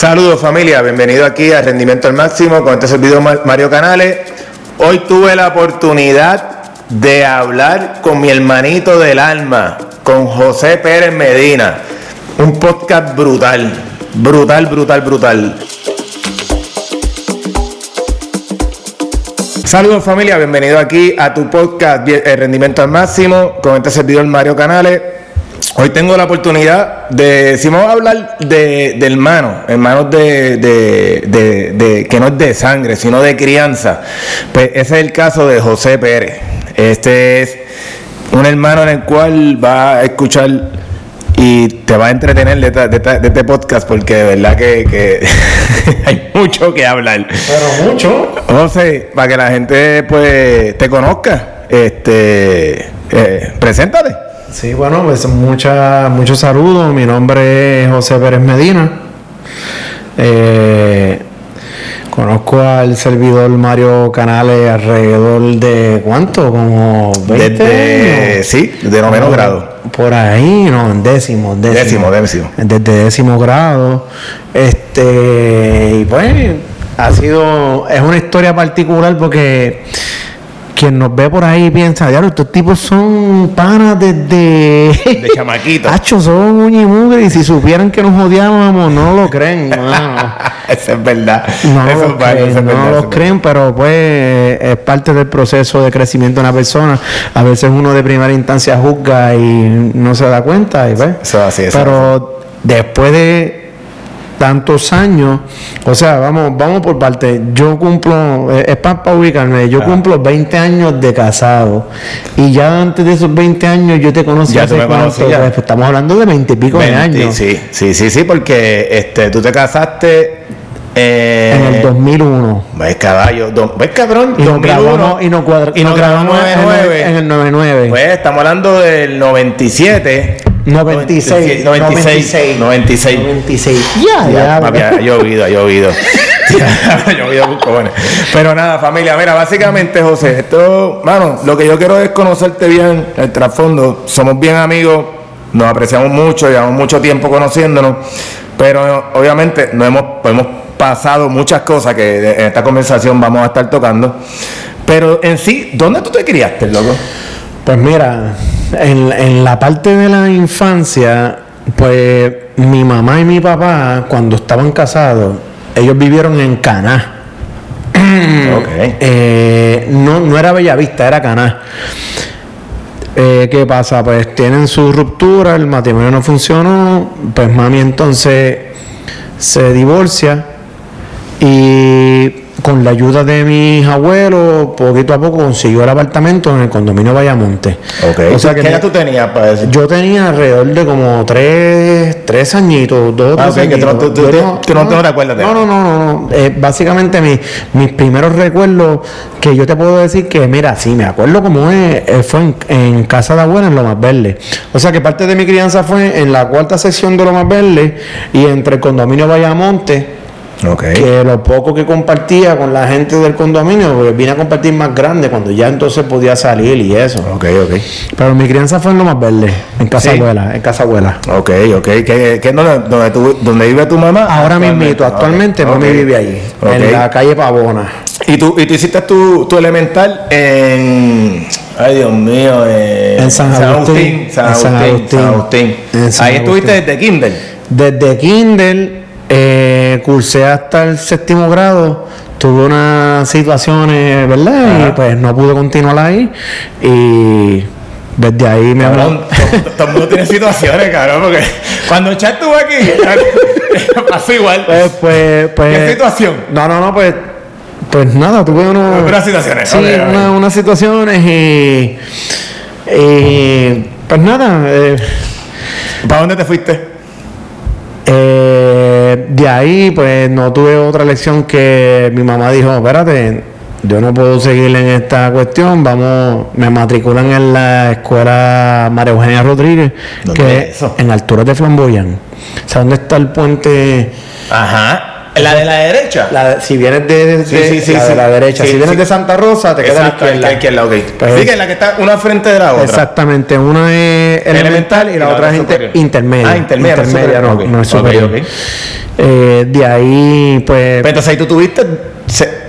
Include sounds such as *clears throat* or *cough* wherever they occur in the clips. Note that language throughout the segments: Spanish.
Saludos familia, bienvenido aquí a Rendimiento al Máximo con este servidor Mario Canales. Hoy tuve la oportunidad de hablar con mi hermanito del alma, con José Pérez Medina. Un podcast brutal, brutal, brutal, brutal. Saludos familia, bienvenido aquí a tu podcast eh, Rendimiento al Máximo con este servidor Mario Canales. Hoy tengo la oportunidad de, si vamos a hablar de, de hermanos, hermanos de, de, que no es de sangre, sino de crianza, pues ese es el caso de José Pérez. Este es un hermano en el cual va a escuchar y te va a entretener de, este podcast porque de verdad que, *laughs* hay mucho que hablar. Pero mucho. José, para que la gente pues te conozca, este, eh, preséntate. Sí, bueno, pues mucha, muchos saludos. Mi nombre es José Pérez Medina. Eh, conozco al servidor Mario Canales alrededor de cuánto, como 20 Desde, sí, de noveno grado. Por ahí, no, en décimo, décimo. Décimo, Desde décimo grado. Este, y pues, ha sido, es una historia particular porque quien nos ve por ahí piensa, diablo, estos tipos son panas desde. De chamaquitos. *laughs* Hacho, son uña y si supieran que nos odiábamos, no lo creen. *laughs* Eso es verdad. No eso lo creen, no lo creen, pero pues es parte del proceso de crecimiento de una persona. A veces uno de primera instancia juzga y no se da cuenta. Y pues, eso así, eso pero después de tantos años, o sea, vamos, vamos por parte. Yo cumplo, eh, es para ubicarme, yo cumplo 20 años de casado. Y ya antes de esos 20 años yo te conocí ya hace cuánto, pues, estamos hablando de 20 y pico de años. Sí, sí, sí, sí, porque este, tú te casaste eh, en el 2001. ¿Ves caballo? ¿Ves cabrón? Y nos grabamos, y nos, y nos grabamos en, el 99. Pues estamos hablando del 97. 96. 96. 96. 96. Ya, ya. ya ha llovido, ha llovido. ha llovido Pero nada, familia, mira, básicamente, José, esto, mano, lo que yo quiero es conocerte bien, el trasfondo. Somos bien amigos, nos apreciamos mucho, llevamos mucho tiempo conociéndonos, pero obviamente no hemos, hemos pasado muchas cosas que en esta conversación vamos a estar tocando. Pero en sí, ¿dónde tú te criaste, loco? Pues mira, en, la parte de la infancia, pues mi mamá y mi papá, cuando estaban casados, ellos vivieron en Caná. *clears throat* Eh, no, no era Bellavista, era Caná. Eh, ¿Qué pasa? Pues tienen su ruptura, el matrimonio no funcionó, pues mami entonces se divorcia y con la ayuda de mis abuelos, poquito a poco consiguió el apartamento en el condominio Vallamonte. Okay. O sea, ¿Qué edad tú tenías para decir? Yo tenía alrededor de como tres, tres añitos, dos, ah, tres añitos. tú, tú, no, te acuerdas de No, no, no, no. Eh, básicamente mis primeros recuerdos que yo te puedo decir que, mira, sí, me acuerdo como es, eh, fue en, Casa de Abuela, en Lo Más Verde. O sea, que parte de mi crianza fue en la cuarta sección de Lo Más Verde y entre el condominio Vallamonte que lo poco que compartía con la gente del condominio, porque vine a compartir más grande cuando ya entonces podía salir y eso. Ok, ok. Pero mi crianza fue en lo más verde, en casa abuela, en casa abuela. Ok, ok. ¿Qué, qué donde, donde, vive tu mamá? Ahora mismo, actualmente okay. mami vive ahí, en la calle Pavona. ¿Y tú, y tú hiciste tu, tu elemental en... Ay, Dios mío, en San Agustín. San Agustín. San Agustín. Ahí estuviste desde Kindle. Desde Kindle eh, cursé hasta el séptimo grado, tuve unas situaciones, ¿verdad? Y pues no pude continuar ahí. Y desde ahí me habló. Todo el mundo tiene *laughs* situaciones, cabrón, porque cuando Chat estuvo aquí, *laughs* pasó igual. Pues, pues, pues, ¿Qué situación? No, no, no, pues. Pues nada, tuve unos, unas situaciones. Sí, unas situaciones y, y. Pues nada. Eh, ¿Para dónde te fuiste? Eh, de ahí, pues no tuve otra lección que mi mamá dijo, espérate, yo no puedo seguir en esta cuestión, vamos, me matriculan en la escuela María Eugenia Rodríguez, que es en altura de Flamboyán. O sea, ¿dónde está el puente? Ajá. ¿La de la derecha? La de- si vienes de, de- Sí, sí, sí, la, de la derecha, si vienes de Santa Rosa, te queda Exacto, izquierda. la izquierda, ok. Pues- sí, que es la que está una frente de la otra. Exactamente, una es elemental, y la, otra es inter- superior. intermedia. Ah, intermedia, es intermedia, no, no es superior. ok. Eh, de ahí, pues. Pero entonces ahí tú tuviste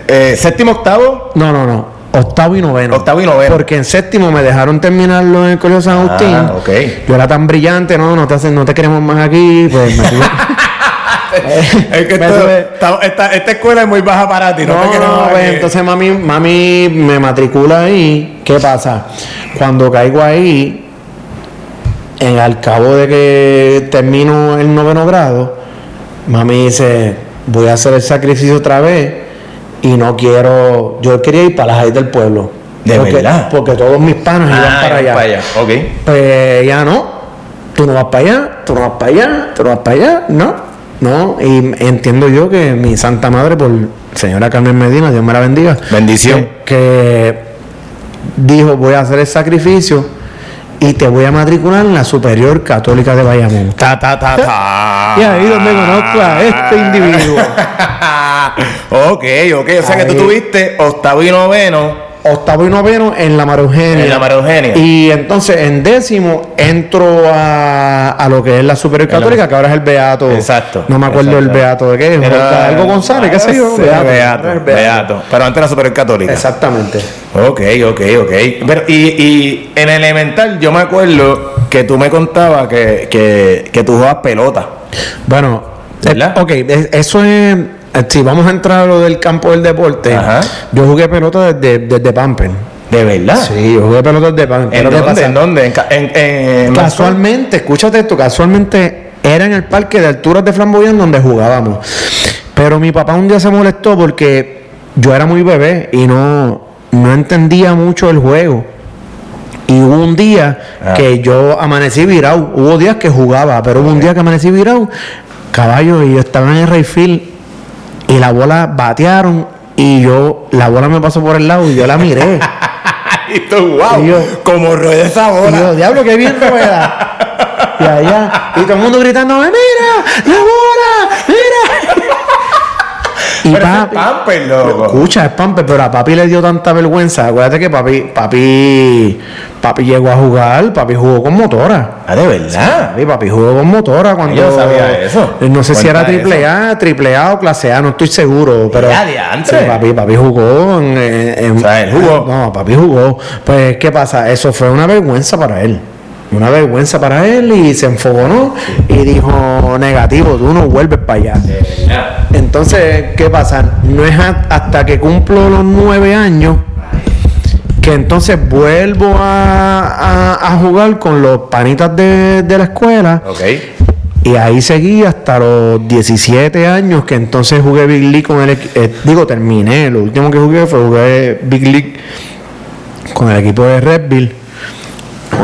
eh, séptimo, octavo. No, no, no. Octavo y noveno. Octavo y noveno. Porque en séptimo me dejaron terminarlo en el Colegio San Agustín. Ah, ok. Yo era tan brillante, no, no te, hacen- no te queremos más aquí. Pues me *laughs* *laughs* Es que esto- esta, esta- esta escuela es muy baja para ti. No, No, te no, pues, entonces mami, mami me matricula ahí. ¿Qué pasa? Cuando caigo ahí, en al cabo de que termino el noveno grado, mami dice, voy a hacer el sacrificio otra vez y no quiero, yo quería ir para las high del pueblo. ¿De porque, verdad? Porque todos mis panos iban Ah, para iban allá. Ok. Pues ya no, tú no vas para allá, tú no vas para allá, tú no vas para allá, no, no. Y entiendo yo que mi Santa Madre, por señora Carmen Medina, Dios me la bendiga, Bendición. que, que dijo: Voy a hacer el sacrificio y te voy a matricular en la Superior Católica de Bayamón. Ta, ta, ta, ta. *laughs* Y ahí donde conozco a este individuo. *laughs* ok, ok. O sea que tú tuviste octavo y noveno Octavo y noveno en la María Eugenia. en la María Eugenia. Y entonces en décimo entro a, a lo que es la Superior la- Católica, que ahora es el Beato. Exacto, No me acuerdo el. Beato de qué. es, Era- algo González, qué sé yo. Beato. Beato, el Beato. Pero antes era super católica. Exactamente. Ok, ok, ok. Pero, y, y en elemental yo me acuerdo que tú me contabas que, que, que tú jugabas pelota. Bueno, ¿Verdad? eh, ok, es- eso es. Eh, Si vamos a entrar a lo del campo del deporte, Ajá. yo jugué pelota desde, desde Pamper. ¿De verdad? Sí, yo jugué pelota desde Pamper. ¿En Pero ¿qué dónde? pasa? ¿En dónde? ¿En, ca- en, en- Casualmente, escúchate esto, casualmente era en el parque de alturas de Flamboyán donde jugábamos. Pero mi papá un día se molestó porque yo era muy bebé y no, no entendía mucho el juego. Y hubo un día Ah. que yo amanecí virado. Hubo días que jugaba, pero hubo un día que amanecí virado. Caballo, y yo estaba en el Rayfield y la bola batearon y yo, la bola me pasó por el lado y yo la miré. *laughs* y tú, wow, Y yo- como rueda esa Y bola. yo, diablo, qué bien rueda. *laughs* Y allá, y todo el mundo gritándome, mira, la bola, mira. Pero es Pamper, loco. escucha, es Pamper, pero a papi le dio tanta vergüenza. Acuérdate que papi, papi, papi llegó a jugar, papi jugó con motora. Ah, de verdad. Papi, papi jugó con motora cuando. Yo no sabía eso. No sé si era triple A, triple A o clase A, no estoy seguro. Pero. Sí, papi, papi jugó en, en- O sea, él jugó. No, papi jugó. Pues, ¿qué pasa? Eso fue una vergüenza para él. Una vergüenza para él y se enfogonó y dijo, negativo, tú no vuelves para allá. Entonces, ¿qué pasa? No es hasta que cumplo los nueve años que entonces vuelvo a, a- a jugar con los panitas de, de la escuela. Y ahí seguí hasta los 17 años, que entonces jugué Big League con el equipo. digo, terminé. Lo último que jugué fue jugué Big League con el equipo de Redville, con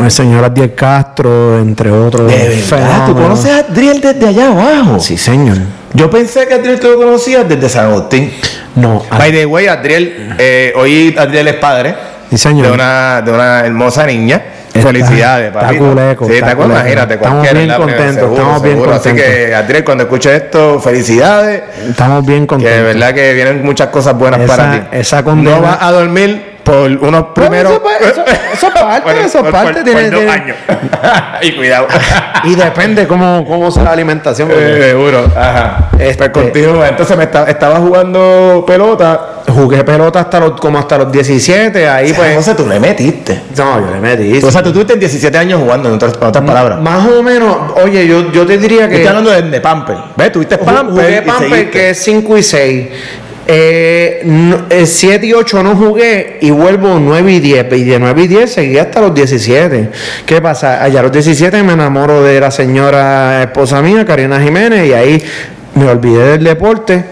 el señor Adiel Castro, entre otros. De verdad, tú conoces a Adriel desde allá abajo. Sí, señor. Yo pensé que Adriel tú lo conocías desde San Agustín. No, By the way, Adriel, eh, hoy Adriel es padre sí, señor. de una, de una hermosa niña. Está- Felicidades, está papi. culeco, Sí, está está culeco. Imagínate, Estamos bien contentos, seguro, estamos bien seguro. Así contentos. que, Adriel, cuando escuches esto, felicidades. Estamos bien Que contentos. de verdad que vienen muchas cosas buenas Esa- para ti. esa condena- No vas a dormir por unos primeros. eso pa- eso- eso es parte, *laughs* Por- eso es por- parte, por- tiene- por dos tiene- años. *laughs* y cuidado. Y depende cómo, cómo sea la alimentación. Eh, seguro. Ajá. Este- Pues continúa. Entonces me esta- estaba jugando pelota. Jugué pelota hasta los, como hasta los 17, ahí pues... Entonces tú le metiste. No, yo le metí. O sea, tú tuviste 17 años jugando, en otras, en otras palabras. Más o menos, oye, yo, yo te diría que... Estoy hablando de, de Pamper. ¿Ves? Tuviste Pamper. Jugué Pamper, que es 5 y 6. Eh, 7 y 8 no jugué y vuelvo 9 y 10. Y de 9 y 10 seguí hasta los 17. ¿Qué pasa? Allá a los 17 me enamoro de la señora esposa mía, Karina Jiménez, y ahí me olvidé del deporte.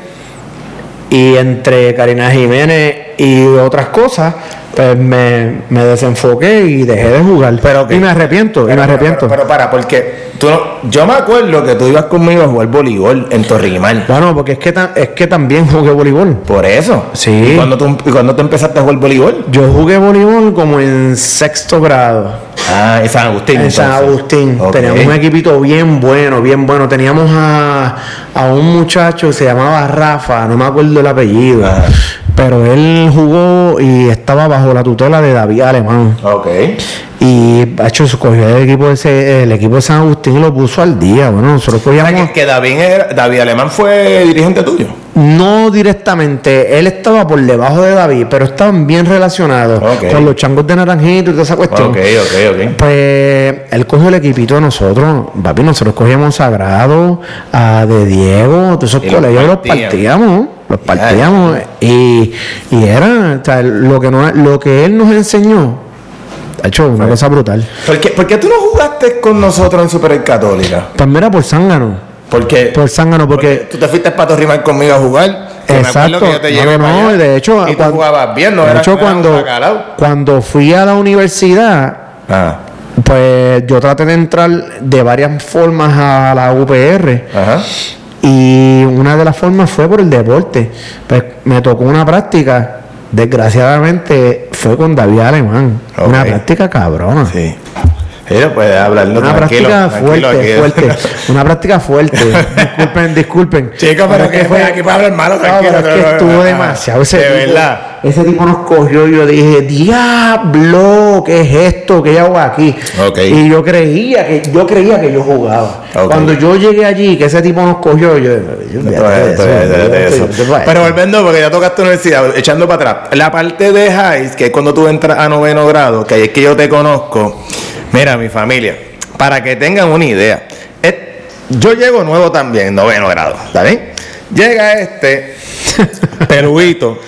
Y entre Karina Jiménez y otras cosas, pues me, me desenfoqué y dejé de jugar. Pero, ok. y me arrepiento, y Pero, me pero, arrepiento. Pero, pero para, porque tú no- yo me acuerdo que tú ibas conmigo a jugar voleibol en Torrimal. Bueno, porque es que, ta- es que también *laughs* jugué voleibol. Por eso. Sí. ¿Y cuando tú, y cuando tú empezaste a jugar voleibol? Yo jugué voleibol como en sexto grado. Ah, en San Agustín. En San. Agustín. Teníamos un equipito bien bueno, bien bueno. Teníamos a, a un muchacho que se llamaba Rafa, no me acuerdo el apellido. Ah. Pero él jugó y estaba bajo la tutela de David Alemán. Ok. Y ha hecho cogió el equipo, ese, el equipo de San Agustín y lo puso al día. Bueno, nosotros que, que David, era- David Alemán fue dirigente tuyo. No directamente, él estaba por debajo de David, pero estaban bien relacionados con los changos de naranjito y toda esa cuestión. Ok, ok, ok. Pues él cogió el equipito de nosotros, papi, nosotros cogíamos Sagrado, a de Diego, todos esos Y colegios los partíamos, los partíamos y, y era o sea, lo que no, lo que él nos enseñó, ha hecho una cosa brutal. ¿Por qué, por qué tú no jugaste con nosotros en Super Católica? Pues mira, por zángano, Porque, por zángano, porque tú te fuiste para Torrimal conmigo a jugar. Exacto. que yo te No, llevé no, para no, allá, de hecho, y tú cuando- jugabas bien, no de hecho, cuando, cuando fui a la universidad, Ah, pues yo traté de entrar de varias formas a la UPR. ajá. Y una de las formas fue por el deporte. Pues me tocó una práctica, desgraciadamente fue con David Alemán. Una práctica cabrona. Sí. Pero puedes hablarlo Una tranquilo, práctica tranquilo fuerte, fuerte. *laughs* Una práctica fuerte. Disculpen, disculpen. *laughs* Chico, pero que fue aquí para hablar malo, No, tranquilo. pero es que no, no, estuvo no, no. demasiado. Ese De tipo, verdad. Ese tipo nos cogió y yo dije, diablo, ¿qué es esto? ¿Qué hago aquí? Y yo creía que yo creía que yo jugaba. Cuando yo llegué allí, que ese tipo nos cogió, yo, yo No. Pero volviendo, porque ya tocaste universidad, echando para atrás. La parte de highs, que es cuando tú entras a noveno grado, que ahí es que yo te conozco. Mira, mi familia, para que tengan una idea. es- yo llego nuevo también, noveno grado, ¿está bien? Llega este *laughs* peluito.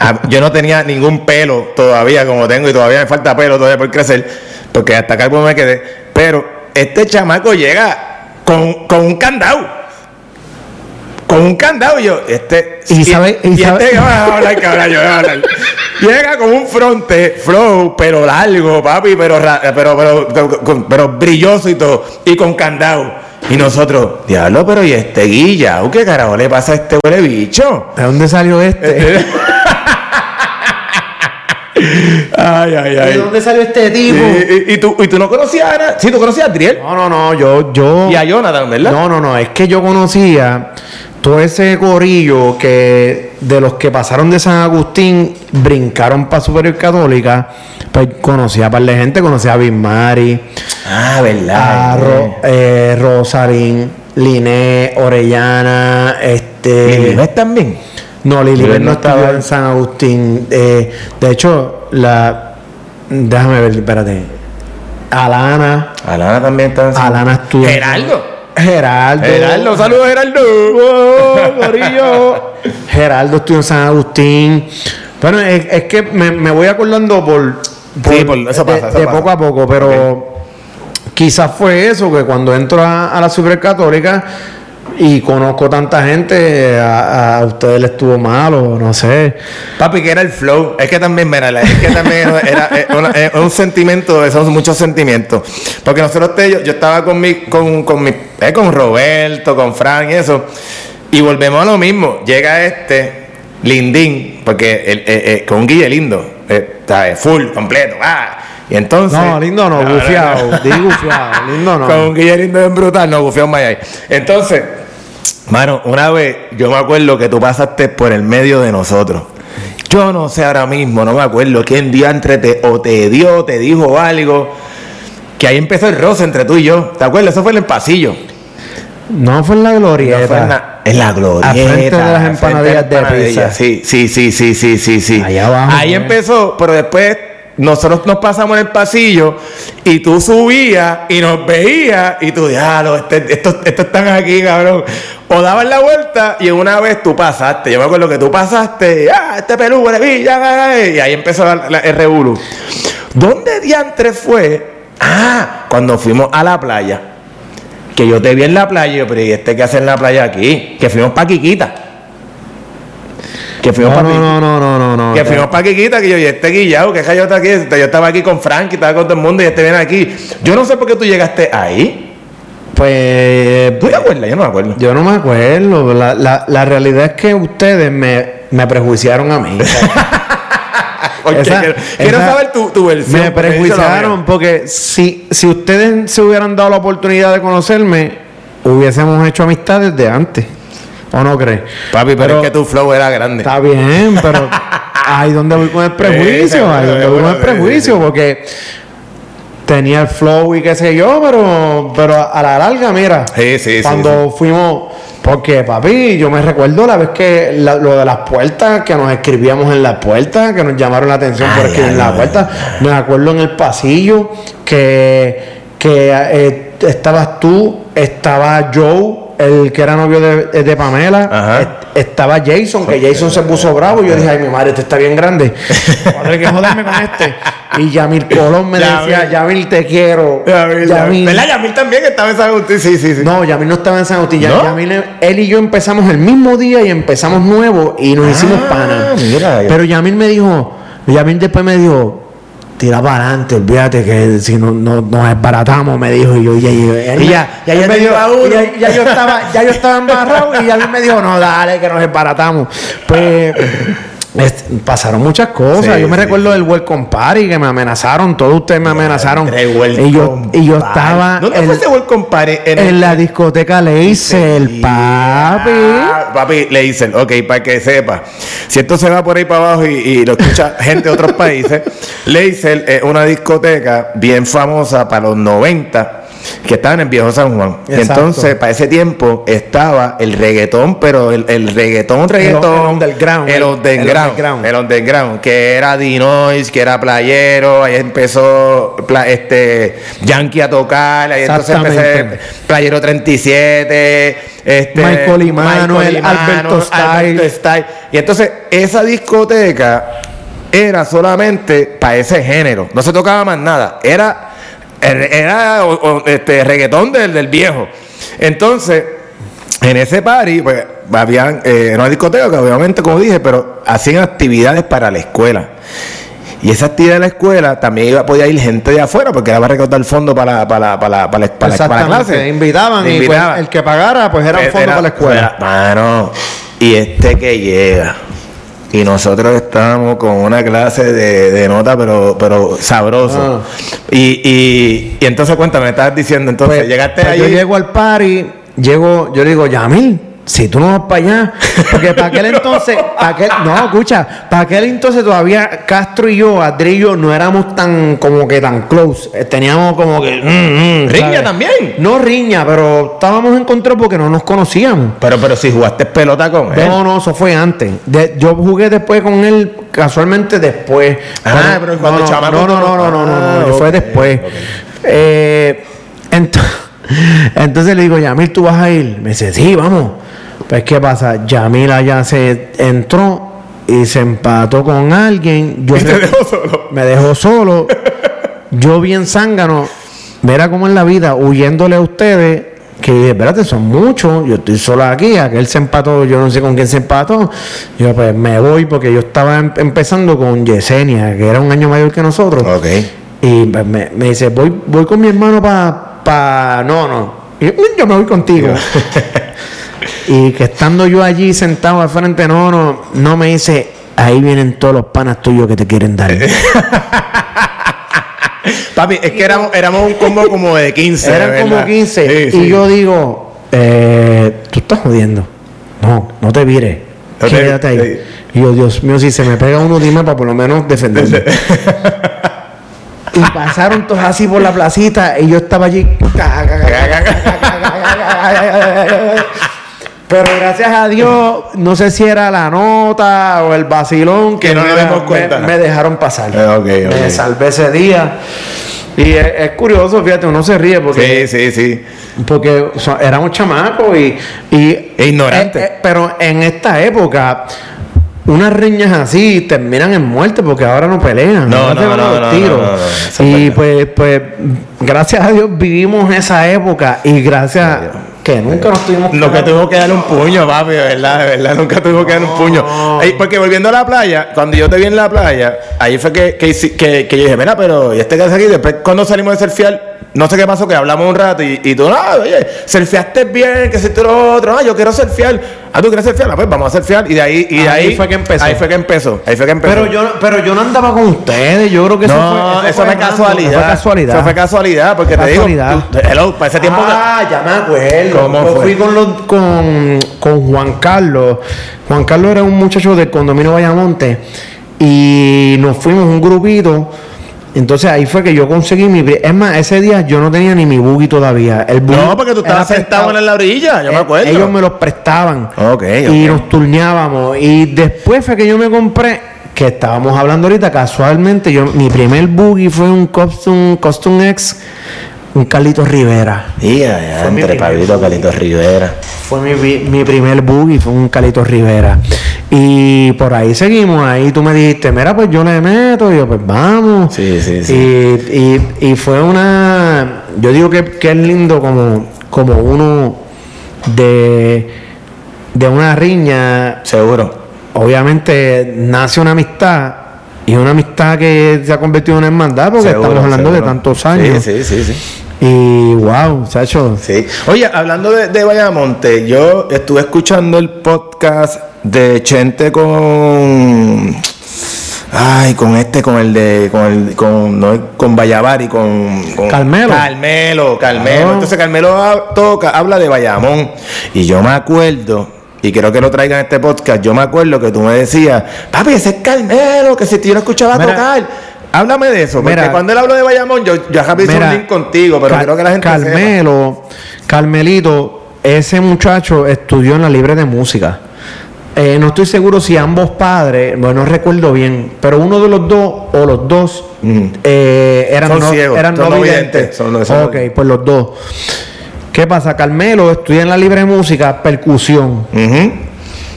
Ah, Yo no tenía ningún pelo todavía como tengo y todavía me falta pelo todavía por crecer, porque hasta acá me quedé. Pero este chamaco llega con, con un candado con un candado y yo, este. Y sabe- y sabe- este, vamos a hablar, cabrón, yo voy a hablar. Llega con un fronte, flow, pero largo, papi, pero, pero, pero, pero, brilloso y todo, y con candado. Y nosotros, diablo, pero ¿y este guilla? ¿Qué carajo le pasa a este huele bicho? ¿De dónde salió este? Ay, ay, ¿De ay. dónde salió este tipo? y- y tú, y tú no conocías a Ana? Sí, tú conocías a Adriel No, no, no, yo, yo. y a Jonathan, ¿verdad? No, no, no, es que yo conocía todo ese corillo que de los que pasaron de San Agustín brincaron para Superior Católica, pues conocía a par de gente, conocía a Bismari, Ah, a ¿verdad? Ro- eh, Rosarín, Liné, Orellana, este. ¿Lilibet también? No, Lilibet no estaba en San Agustín. Eh, de hecho, la. Déjame ver, espérate. Alana. Alana también está en Alana estuvo. en- Geraldo. Geraldo. Geraldo, saludos Geraldo. ¡Oh, gorillo! Geraldo estuvo en San Agustín. Bueno, es, es que me, me voy acordando por. Sí, por- eso de- pasa, eso de pasa. poco a poco, pero. Quizás fue eso, que cuando entro a, a la Supercatólica y conozco tanta gente, a, a ustedes les estuvo malo, no sé. Papi, que era el flow. Es que también, mira, es que también era, eh, un sentimiento, son muchos sentimientos. Porque nosotros, te, yo, estaba con mi, con, con mi, eh, con Roberto, con Frank y eso. Y volvemos a lo mismo. Llega este, Lindín, porque el, eh, eh, con un Guille lindo, eh, está, full, completo. Y entonces. No, lindo no, gufiado, di gufiado, lindo no. Con un Guille lindo en brutal, no, bufiado más ahí. Entonces, mano, una vez yo me acuerdo que tú pasaste por el medio de nosotros. Yo no sé ahora mismo, no me acuerdo quién diantre te o te dio, te dijo algo. Que ahí empezó el roce entre tú y yo. ¿Te acuerdas? Eso fue en el pasillo. No fue en la No glorieta. fue en la, en la glorieta. Al frente de las empanadillas de pizza. Sí, sí, sí, sí, sí, sí, sí. Allá abajo, Ahí eh. empezó, pero después nosotros nos pasamos en el pasillo y tú subías y nos veías y tú, diablo, este, estos, estos están aquí, cabrón. O dabas la vuelta y una vez tú pasaste. Yo me acuerdo que tú pasaste, ah, este ah", y ahí empezó el revolú. ¿Dónde diantre fue? Ah, cuando fuimos a la playa. Que yo te vi en la playa, pero ¿y este qué hace en la playa aquí? Que fuimos pa' Quiquita. Que fuimos No, pa' Quiquita. no, no, no, no, no. Que fuimos pa' Quiquita, que yo, y este guillado, que yo está aquí, yo estaba aquí con Frank, y estaba con todo el mundo, y este viene aquí. Yo no sé por qué tú llegaste ahí. Pues. ¿Tú te acuerdas? Yo no me acuerdo. Yo no me acuerdo. La, la, la realidad es que ustedes me, me prejuiciaron a mí. *laughs* Porque Esa- quiero, saber tu, tu versión. me prejuiciaron porque si, si ustedes se hubieran dado la oportunidad de conocerme, hubiésemos hecho amistad desde antes. ¿O no crees? Papi, pero, es que tu flow era grande. Está bien, pero *laughs* ahí donde voy con el prejuicio, ahí donde voy con el prejuicio, porque tenía el flow y qué sé yo, pero, pero a la larga, mira, Sí, sí, sí, cuando fuimos, porque papi, yo me recuerdo la vez que la- lo de las puertas, que nos escribíamos en las puertas, que nos llamaron la atención por escribir en las ay. puertas, me acuerdo en el pasillo que, que eh, estabas tú, estaba Joe, el que era novio de, de Pamela, est- estaba Jason, que Jason se puso bravo y yo dije, ay, mi madre, este está bien grande. *laughs* Madre, que joderme con este. Y Yamil Colón me Yamil. decía, Yamil, te quiero. Yamil, Yamil. ¿Verdad? Yamil también estaba en San Agustín. Sí, sí, sí. No, Yamil no estaba en San Agustín. ¿No? Yamil, él y yo empezamos el mismo día y empezamos nuevo y nos hicimos pana. mira. Pero Yamil me dijo, Yamil después me dijo, tira para adelante, olvídate que si no, no- nos desbaratamos, me dijo. Y yo, ya, ya, ya, ya, yo a estaba, ya yo estaba embarrado y Yamil me dijo, no, dale, que nos desbaratamos. Pues es- pasaron muchas cosas. Sí, yo me sí, recuerdo del Welcome Party que me amenazaron, todos ustedes me amenazaron. Y yo, y yo estaba ¿Dónde en- fue ese Welcome Party? En, en el- la discoteca Leisel, papi. Ah, papi, le dicen, ok, para que sepa. Si esto se va por ahí para abajo y, y lo escucha *laughs* gente de otros países, Leisel es una discoteca bien famosa para los 90 que estaba en viejo San Juan. Exacto. Entonces, para ese tiempo estaba el reggaetón, pero el, el reggaetón, reggaetón. el underground, El el- underground. el underground. Que era Dinois, que era playero. Ahí empezó este Yankee a tocar. Ahí entonces empecé Playero 37. Este, Michael Emanuel, Alberto Style. Style. Y entonces esa discoteca era solamente para ese género. No se tocaba más nada. Era, era o- o, este, reggaetón del, del viejo. Entonces, en ese party, pues, habían, eh, era una discoteca que obviamente, como dije, pero hacían actividades para la escuela. Y esa actividad de la escuela también iba, podía ir gente de afuera porque era para recaudar fondos para, para, para, para, la- para, para clase. invitaban y pues, Invitaban. el que pagara pues era un fondo Era- para la escuela. era- mano, y este que llega. Y nosotros estábamos con una clase de, de nota, pero, pero sabroso. Y, y, y entonces cuéntame, me estabas diciendo, entonces, Pues, llegaste pues allí. Yo llego al party, llego, yo le digo, Yamil, si tú no vas para allá, porque para aquel entonces, *laughs* para aquel, no, escucha, para aquel entonces todavía Castro y yo, Adri y yo, no éramos tan, como que tan close. Eh, Teníamos como que. mm, mm, Riña ¿sabes? también. No riña, pero estábamos encontrados porque no nos conocíamos. Pero, pero si jugaste pelota con él. No, no, eso fue antes. De- yo jugué después con él, casualmente después. Ah, pero cuando no, no, chamaco no, no, tú no, no- no, no, no, Ah, no, fue ok, después. ok. Eh, ento- *laughs* entonces le digo, Yamil, ¿tú vas a ir? Me dice, sí, vamos. Pues, ¿qué pasa? Yamil allá se entró y se empató con alguien. Yo Y te re- dejó solo. me dejó solo. Yo bien zángano. Verá cómo en la vida, huyéndole a ustedes, que dije, espérate, son muchos, yo estoy solo aquí, aquel se empató, yo no sé con quién se empató. Yo pues me voy porque yo estaba em- empezando con Yesenia, que era un año mayor que nosotros. Ok. Y pues, me, me dice, voy, voy con mi hermano para... No, no. Y yo, yo me voy contigo. *laughs* y que estando yo allí sentado al frente, no, no, no me dice, ahí vienen todos los panas tuyos que te quieren dar. *laughs* Papi, es que éramos, éramos un combo como de 15. Eran ¿verdad? como 15. Sí, y sí. yo digo, eh, tú estás jodiendo. No, no te vires. No Quédate ahí. sí. Y yo, Dios mío, si se me pega uno, dime para por lo menos defenderme. *laughs* y pasaron todos así por la placita y yo estaba allí. Pero gracias a Dios, no sé si era la nota o el vacilón que, Que no nos dimos me- cuenta. Me, dejaron pasar. Eh. Me salvé ese día. Y es, es curioso, fíjate, uno se ríe porque Sí, sí, sí. porque éramos chamacos y, y E ignorantes. eh, eh, pero en esta época unas riñas así terminan en muerte porque ahora no pelean No, no, se van a no, no, tiros. no, es y pues pues gracias a Dios vivimos esa época y gracias que nunca nos tuvimos Nunca tuvimos que dar un puño, papi, de verdad, de verdad, nunca tuvimos que dar un puño. Porque volviendo a la playa, cuando yo te vi en la playa, ahí fue que, que, que, que yo dije, mira, pero ¿y este que hace aquí? Después, cuando salimos de surfear, no sé qué pasó, que hablamos un rato y, y tú, no, oye, surfeaste bien, que si tú lo otro, no, yo quiero surfear. Ah, tú quieres surfear, Ah, pues vamos a surfear. Y de ahí, y de Ahí ahí, fue que empezó. Ahí fue que empezó. Ahí fue que empezó. Pero yo, pero yo no andaba con ustedes, yo creo que eso no, fue, eso, fue random, casualidad. Fue casualidad. Eso fue casualidad, porque Casualidad. te digo, hello, para ese tiempo. Ah, ya me acuerdo. ¿Cómo Yo fue? fui con, los, con, con Juan Carlos. Juan Carlos era un muchacho del condominio Vallamonte. Y nos fuimos un grupito. Entonces ahí fue que yo conseguí mi. Es más, ese día yo no tenía ni mi buggy todavía. El buggy no, porque tú estabas sentado en la orilla, yo me Eh, acuerdo. Ellos me los prestaban. Ok, Y ok. nos turneábamos. Y después fue que yo me compré, que estábamos hablando ahorita, casualmente, yo mi primer buggy fue un Custom, Custom X, un Carlitos Rivera. Y Fue mi entre Pablito, Carlitos Rivera. Fue mi, mi primer buggy, fue un Carlitos Rivera. Y por ahí seguimos, ahí tú me dijiste, mira, pues yo le meto, y yo, pues vamos. Sí, sí, sí. Y, y, y fue una, yo digo que, que es lindo como, como uno de, de una riña, Seguro. obviamente nace una amistad. Y una amistad que se ha convertido en una hermandad porque Seguro, estamos hablando de tantos años. Sí, sí, sí, sí. Y wow, Sacho. Sí. Oye, hablando de, de Bayamonte, yo estuve escuchando el podcast de Chente con. Ay, con este, con el de. Con el. Con, no, con Vallavari, con, con- Carmelo. Carmelo, Carmelo. Claro. Entonces Carmelo ha- toca, habla de Bayamón. Y yo me acuerdo. Y quiero que lo traigan este podcast. Yo me acuerdo que tú me decías, papi, ese es Carmelo, que si yo no escuchaba Mira. tocar. Háblame de eso, porque Mira. cuando él habló de Bayamón, yo, yo acá hice un link contigo, pero creo que la gente sepa. Carmelo, Carmelito, ese muchacho estudió en la libre de música. Eh, no estoy seguro si ambos padres, bueno, no recuerdo bien, pero uno de los dos o los dos Mm. eh, eran, Son no, ciegos, eran son no videntes. son ok, pues los dos. ¿Qué pasa? Carmelo estudia en la libre de música, percusión.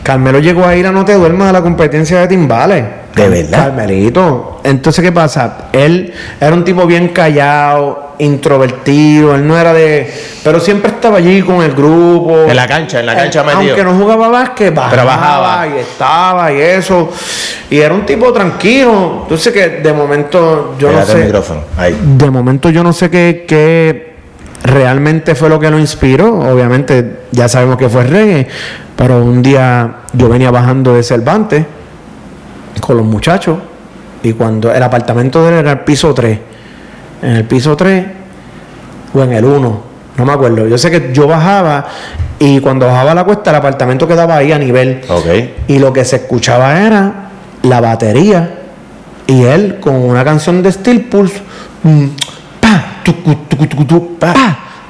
Carmelo llegó a ir a No Te Duermas a la competencia de timbales. ¿De verdad? Carmelito. Entonces, ¿qué pasa? Él era un tipo bien callado, introvertido, él no era de... Pero siempre estaba allí con el grupo. En la cancha, en la cancha Eh, metido. Aunque no jugaba básquet, bajaba, Pero bajaba. y estaba y eso. Y era un tipo tranquilo. Entonces que de momento yo Pégate no el sé... micrófono. Ahí. De momento yo no sé qué, qué realmente fue lo que lo inspiró. Obviamente ya sabemos que fue reggae, pero un día yo venía bajando de Cervantes con los muchachos y cuando el apartamento de él era el piso 3, en el piso 3 o en el 1, no me acuerdo. Yo sé que yo bajaba y cuando bajaba la cuesta el apartamento quedaba ahí a nivel Ok. y lo que se escuchaba era la batería y él con una canción de Steel Pulse mm, pa, tucu, tucu, tucu, tu, pa,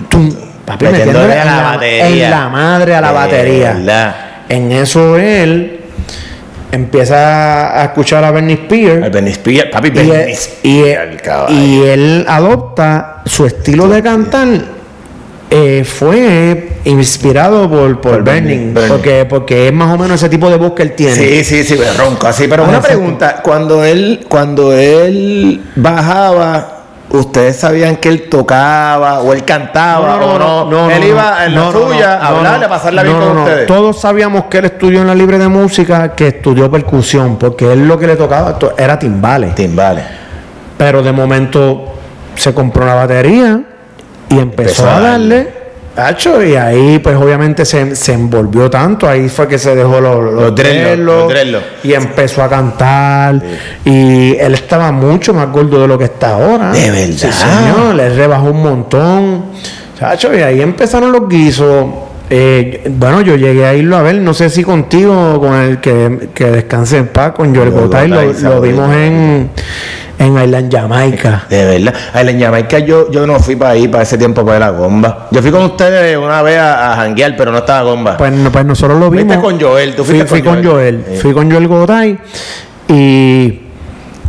tum, papi, Metiéndole en la batería. en la madre a la De batería verdad. en eso él empieza a escuchar a Bernie Spears El Benny Spears, papi, y, él, y, Spears, el caballo. y él adopta su estilo de cantar eh, fue inspirado por, por, Por Bernie, Bernie, Bernie. Porque, porque es más o menos ese tipo de voz que él tiene. Sí, sí, sí, pero ronco así. Pero Ah, una exacto. pregunta, cuando él, cuando él bajaba, ¿ustedes sabían que él tocaba o él cantaba o no? él iba en la no, no, suya no, a hablarle, no, a pasarla bien no, con no, no. ustedes. Todos sabíamos que él estudió en la libre de música, que estudió percusión, porque él lo que le tocaba to- era timbales. Timbales. Pero de momento se compró una batería y empezó, a darle. Hacho, y ahí pues obviamente se, se envolvió tanto, ahí fue que se dejó los, los, Los y empezó a cantar y él estaba mucho más gordo de lo que está ahora. De verdad. Sí, señor, le rebajó un montón. Chacho, y ahí empezaron los guisos. Eh, bueno, yo llegué a irlo a ver, no sé si contigo o con el que, que descanse en paz, con Joel Gotay, lo, lo vimos en, en Island Jamaica. De verdad. En Jamaica yo, yo no fui para ahí para ese tiempo para la gomba. Yo fui con ustedes una vez a, a janguear, pero no estaba gomba. Pues, no- pues nosotros lo Fuiste vimos. con Joel, tú Fui, fuiste fui con Joel. Joel. Sí. Fui con Joel Gotay y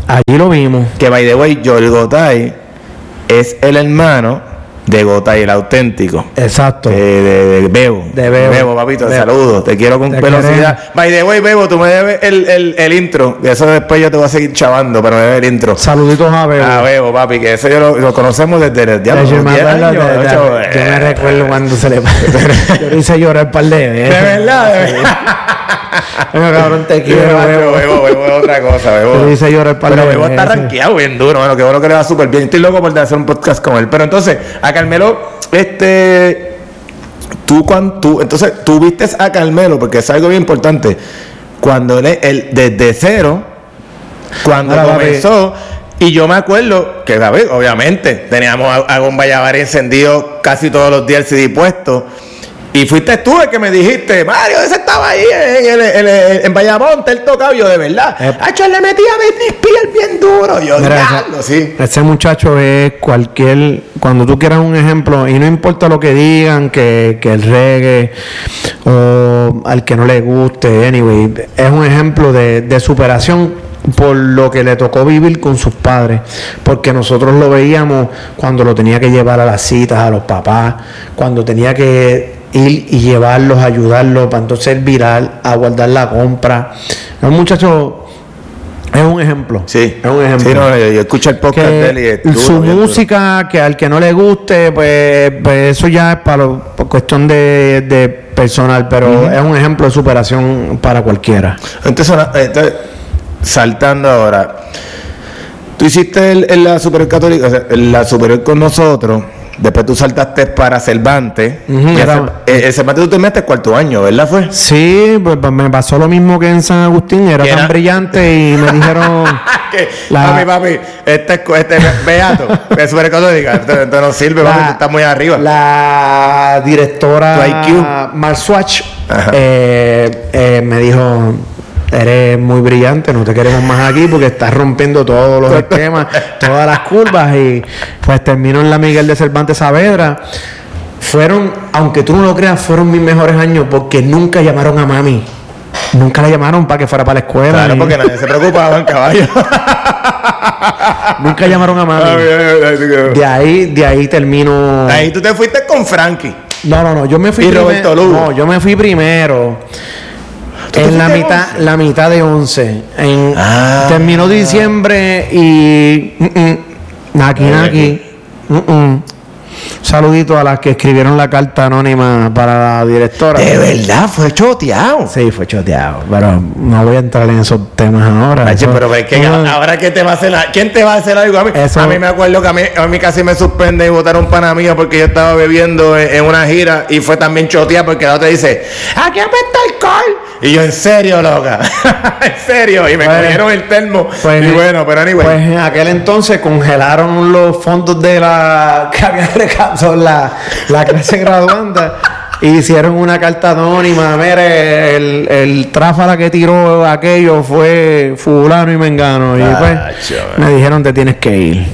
allí lo vimos. Que by the way, Joel Gotay es el hermano de Gotay, el auténtico. Exacto. Eh, de, de Bebo. De Bebo. papito, Bebo. saludos. Te quiero con Te velocidad. By the way, Bebo, tú me debes el, el, el intro. Y eso después yo te voy a seguir chavando, pero me debes el intro. Saluditos a Bebo. Ah, Bebo, papi, que eso yo lo, lo conocemos desde el diablo. yo, me 10 acuerdo años, de- de- ocho, yo me eh. recuerdo cuando se le *laughs* yo le hice llorar un par de De verdad, de verdad. *laughs* Venga, cabrón, te quiero, Bebo. Bebo, Bebo, es otra cosa, Bebo. Pero dice llorar para Pero Bebo está rankeado bien duro, bueno, que bueno que le va súper bien. Estoy loco por hacer un podcast con él. Pero entonces, a Carmelo, este. Tú, cuando, tú, entonces, tú viste a Carmelo, porque es algo bien importante. Cuando él, él desde cero, cuando Ahora, papi. comenzó, y yo me acuerdo que, David, obviamente, teníamos a, a Gon Vallavari encendido casi todos los días el CD puesto. Y fuiste tú el que me dijiste, Mario, ese estaba ahí en, en, en, en Bayamón, él tocaba. Y yo, de verdad, Eh. Hacho, él le metía a Britney bien duro. Yo, Mira, ese, sí. ese muchacho es cualquier. Cuando tú quieras un ejemplo, y no importa lo que digan, que, que el reggae o al que no le guste, anyway, es un ejemplo de, de superación por lo que le tocó vivir con sus padres, porque nosotros lo veíamos cuando lo tenía que llevar a las citas a los papás, cuando tenía que ir y llevarlos, ayudarlos para entonces virar, a guardar la compra. Es un muchacho, es un ejemplo. Sí, es un ejemplo Sí, no, yo, yo escuché el podcast de él y su bien duro. música, que al que no le guste, pues, pues eso ya es para lo- por cuestión de, de personal, pero es un ejemplo de superación para cualquiera. Entonces, entonces, saltando ahora, tú hiciste el, el- la superior católica, o sea, el- la superior con nosotros, después tú saltaste para Cervantes, y el, era- Cer- el- el Cervantes tú terminaste cuarto año, ¿verdad fue? Sí, pues, pues, me pasó lo mismo que en San Agustín, era ¿Qué tan brillante y me dijeron... *laughs* que, La- papi, papi, este, este es beato, *laughs* es católica, esto, esto no sirve, papi, tú estás muy arriba. La directora Tu IQ. Mar Swatch eh, eh, me dijo, eres muy brillante, no te queremos más aquí porque estás rompiendo todos los esquemas, todas las curvas y pues termino en la Miguel de Cervantes Saavedra. Fueron, aunque tú no lo creas, fueron mis mejores años porque nunca llamaron a mami. Nunca la llamaron para que fuera para la escuela. Claro, porque nadie se preocupaba en caballo. Nunca llamaron a mami. De ahí, de ahí termino. Ahí tú te fuiste con Frankie. No, no, no, yo me fui ¿Y primer- Roberto Lugo? No, yo me fui primero. En la mitad, 11? la mitad de 11. En, Ah. Terminó diciembre y. mm, mm, naki. Mm, mm. Saludito a las que escribieron la carta anónima para la directora. De verdad, fue choteado. Sí, fue choteado, pero no voy a entrar en esos temas ahora. Eso- pero es que ahora que te va a hacer la- ¿quién te va a hacer algo a mí? Eso- A mí me acuerdo que a mí, a mí casi me suspende y votaron pana mío porque yo estaba bebiendo en, en una gira y fue también choteada porque la otra dice, aquí apesta alcohol. Y yo, en serio, loca. *laughs* en serio. Y me Pues- cogieron el termo. Pues, y bueno, pero anyway. Pues en aquel entonces congelaron los fondos de la *laughs* que recaudado la, la clase graduanda. Hicieron una carta anónima, mire, el, el tráfala que tiró aquello fue fulano y mengano. Y pues Acho, me dijeron te tienes que ir.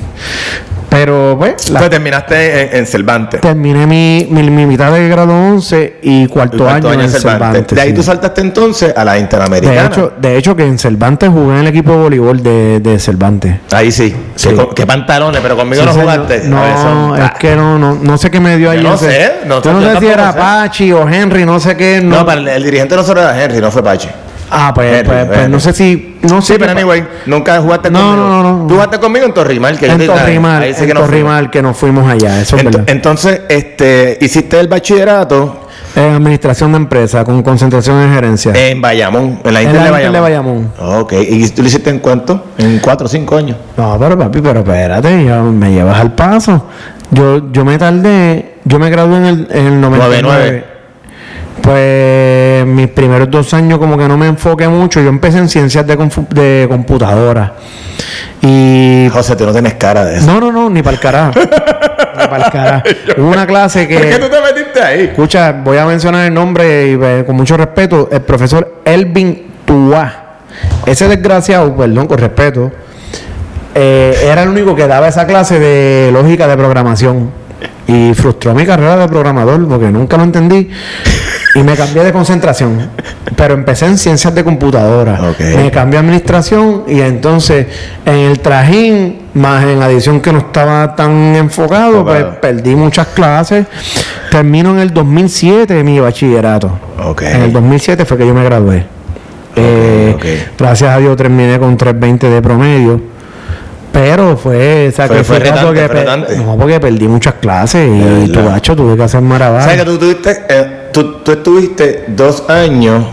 Pero pues la- Pues terminaste en, en Cervantes. terminé mi, mi, mi mitad de grado 11 y cuarto, Cuarto año, en en Cervantes. De ahí sí. tú saltaste entonces a la Interamericana. de hecho, de hecho que en Cervantes jugué en el equipo de voleibol de, de Cervantes. ahí sí. Sí. ¿Qué, pantalones, pero conmigo Sí, no jugaste. No, son- es que no, no, no sé qué me dio ahí. No sé, no Yo no sé si era. Pachi o Henry, no sé qué. No, No, para el, el dirigente de nosotros era Henry, no fue Pache. Ah, pues, Henry, pues, pues Henry. no sé si. No sé Sí, pero anyway, nunca jugaste No, conmigo. no, no, no. Tú jugaste conmigo en Torrimal, que yo En Torrimal, ahí en que. Torrimal, que nos fuimos allá, eso es Ent- verdad. entonces, este, hiciste el bachillerato En administración de empresa, con concentración en gerencia. en Bayamón, en la En Inter la de Inter de Bayamón. Bayamón. Ok, ¿y tú lo hiciste en cuánto? En cuatro o cinco años. No, pero papi, pero espérate, ya me llevas al paso. Yo, yo me tardé, yo me gradué en el, en el 99. nueve. Pues mis primeros dos años como que no me enfoqué mucho. Yo empecé en ciencias de, de computadora. Y... José, tú no tienes cara de eso. No, no, no, ni para el carajo. *laughs* ni para el carajo. Hubo una clase ¿Por qué tú que... te metiste ahí? Escucha, voy a mencionar el nombre y eh, con mucho respeto, el profesor Elvin Tuá. Ese desgraciado, perdón, con respeto, eh, era el único que daba esa clase de lógica de programación. Y frustró mi carrera de programador porque nunca lo entendí. Y me cambié de concentración. Pero empecé en ciencias de computadora. Me cambié a administración y entonces en el trajín, más en la edición que no estaba tan enfocado, pues perdí muchas clases. Termino en el 2007 mi bachillerato. En el 2007 fue que yo me gradué. Eh. Gracias a Dios terminé con 320 de promedio. Pero fue, o sea, Fue- que fue retante, que fue pe- retante. No, porque perdí muchas clases y tu gacho tuve que hacer maravillas. ¿Sabes que tú tuviste, eh, tú, tú estuviste dos años,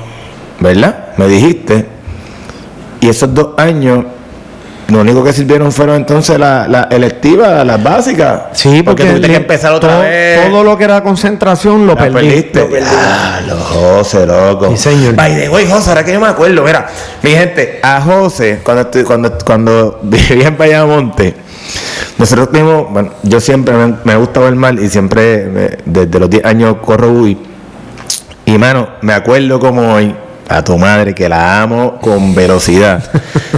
¿verdad? Me dijiste. Y esos dos años, lo único que sirvieron fueron entonces las la electivas, las básicas. Sí, porque, tuviste que empezar otra todo, vez. todo lo que era concentración lo La perdiste. Lo perdí. Ah, los José, loco. Sí, señor. By the way, José, ahora que yo me acuerdo, mira, mi gente, a José, cuando estoy, cuando, cuando *laughs* vivía en Payamonte, nosotros tuvimos, bueno, yo siempre me, me gusta ver mal y siempre, me- desde los 10 años corro Uy. Y mano, me acuerdo como hoy, a tu madre, que la amo con velocidad.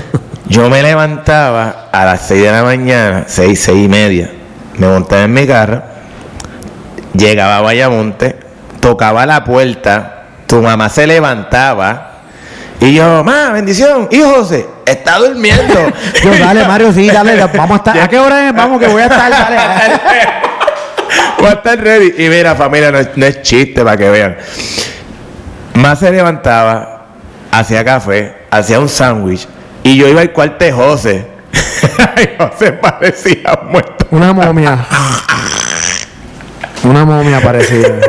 *laughs* Yo me levantaba a las 6 de la mañana, 6, 6 y media. Me montaba en mi carro, llegaba a Bayamonte, tocaba la puerta, tu mamá se levantaba y yo, ma, bendición, y José, está durmiendo. *laughs* Yo, dale, Mario, sí, dale, vamos a *laughs* estar. ¿A qué hora es? Vamos, que voy a estar, dale. Va a estar ready. Y mira, familia, no es, no es chiste para que vean. Más se levantaba, hacía café, hacía un sándwich y yo iba al cuarto de José. *laughs* José parecía muerto. Una momia. Una momia parecida. *laughs*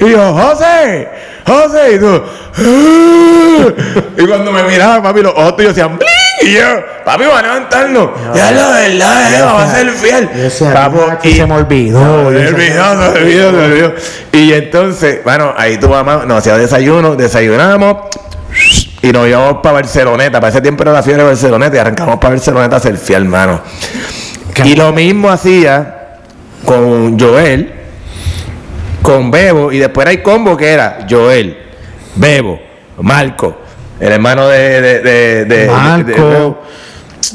Y yo, José, José, y tú. "Ah". y cuando me miraba, papi, los ojos tuyos hacían bling. Y yo, papi, va a levantarnos. ya la verdad, va a ser fiel. Yo decía, Papo, "Aquí y- se me olvidó. Se me olvidó, se me olvidó, se me olvidó. Y entonces, bueno, ahí tu mamá nos hacía desayuno, desayunamos y nos íbamos para Barceloneta. Para ese tiempo era la fiebre de Barceloneta y arrancamos para Barceloneta a ser fiel, hermano. Y lo mismo hacía con Joel, con Bebo, y después era el combo que era Joel, Bebo, Marco, el hermano de, de, de, de- Marco.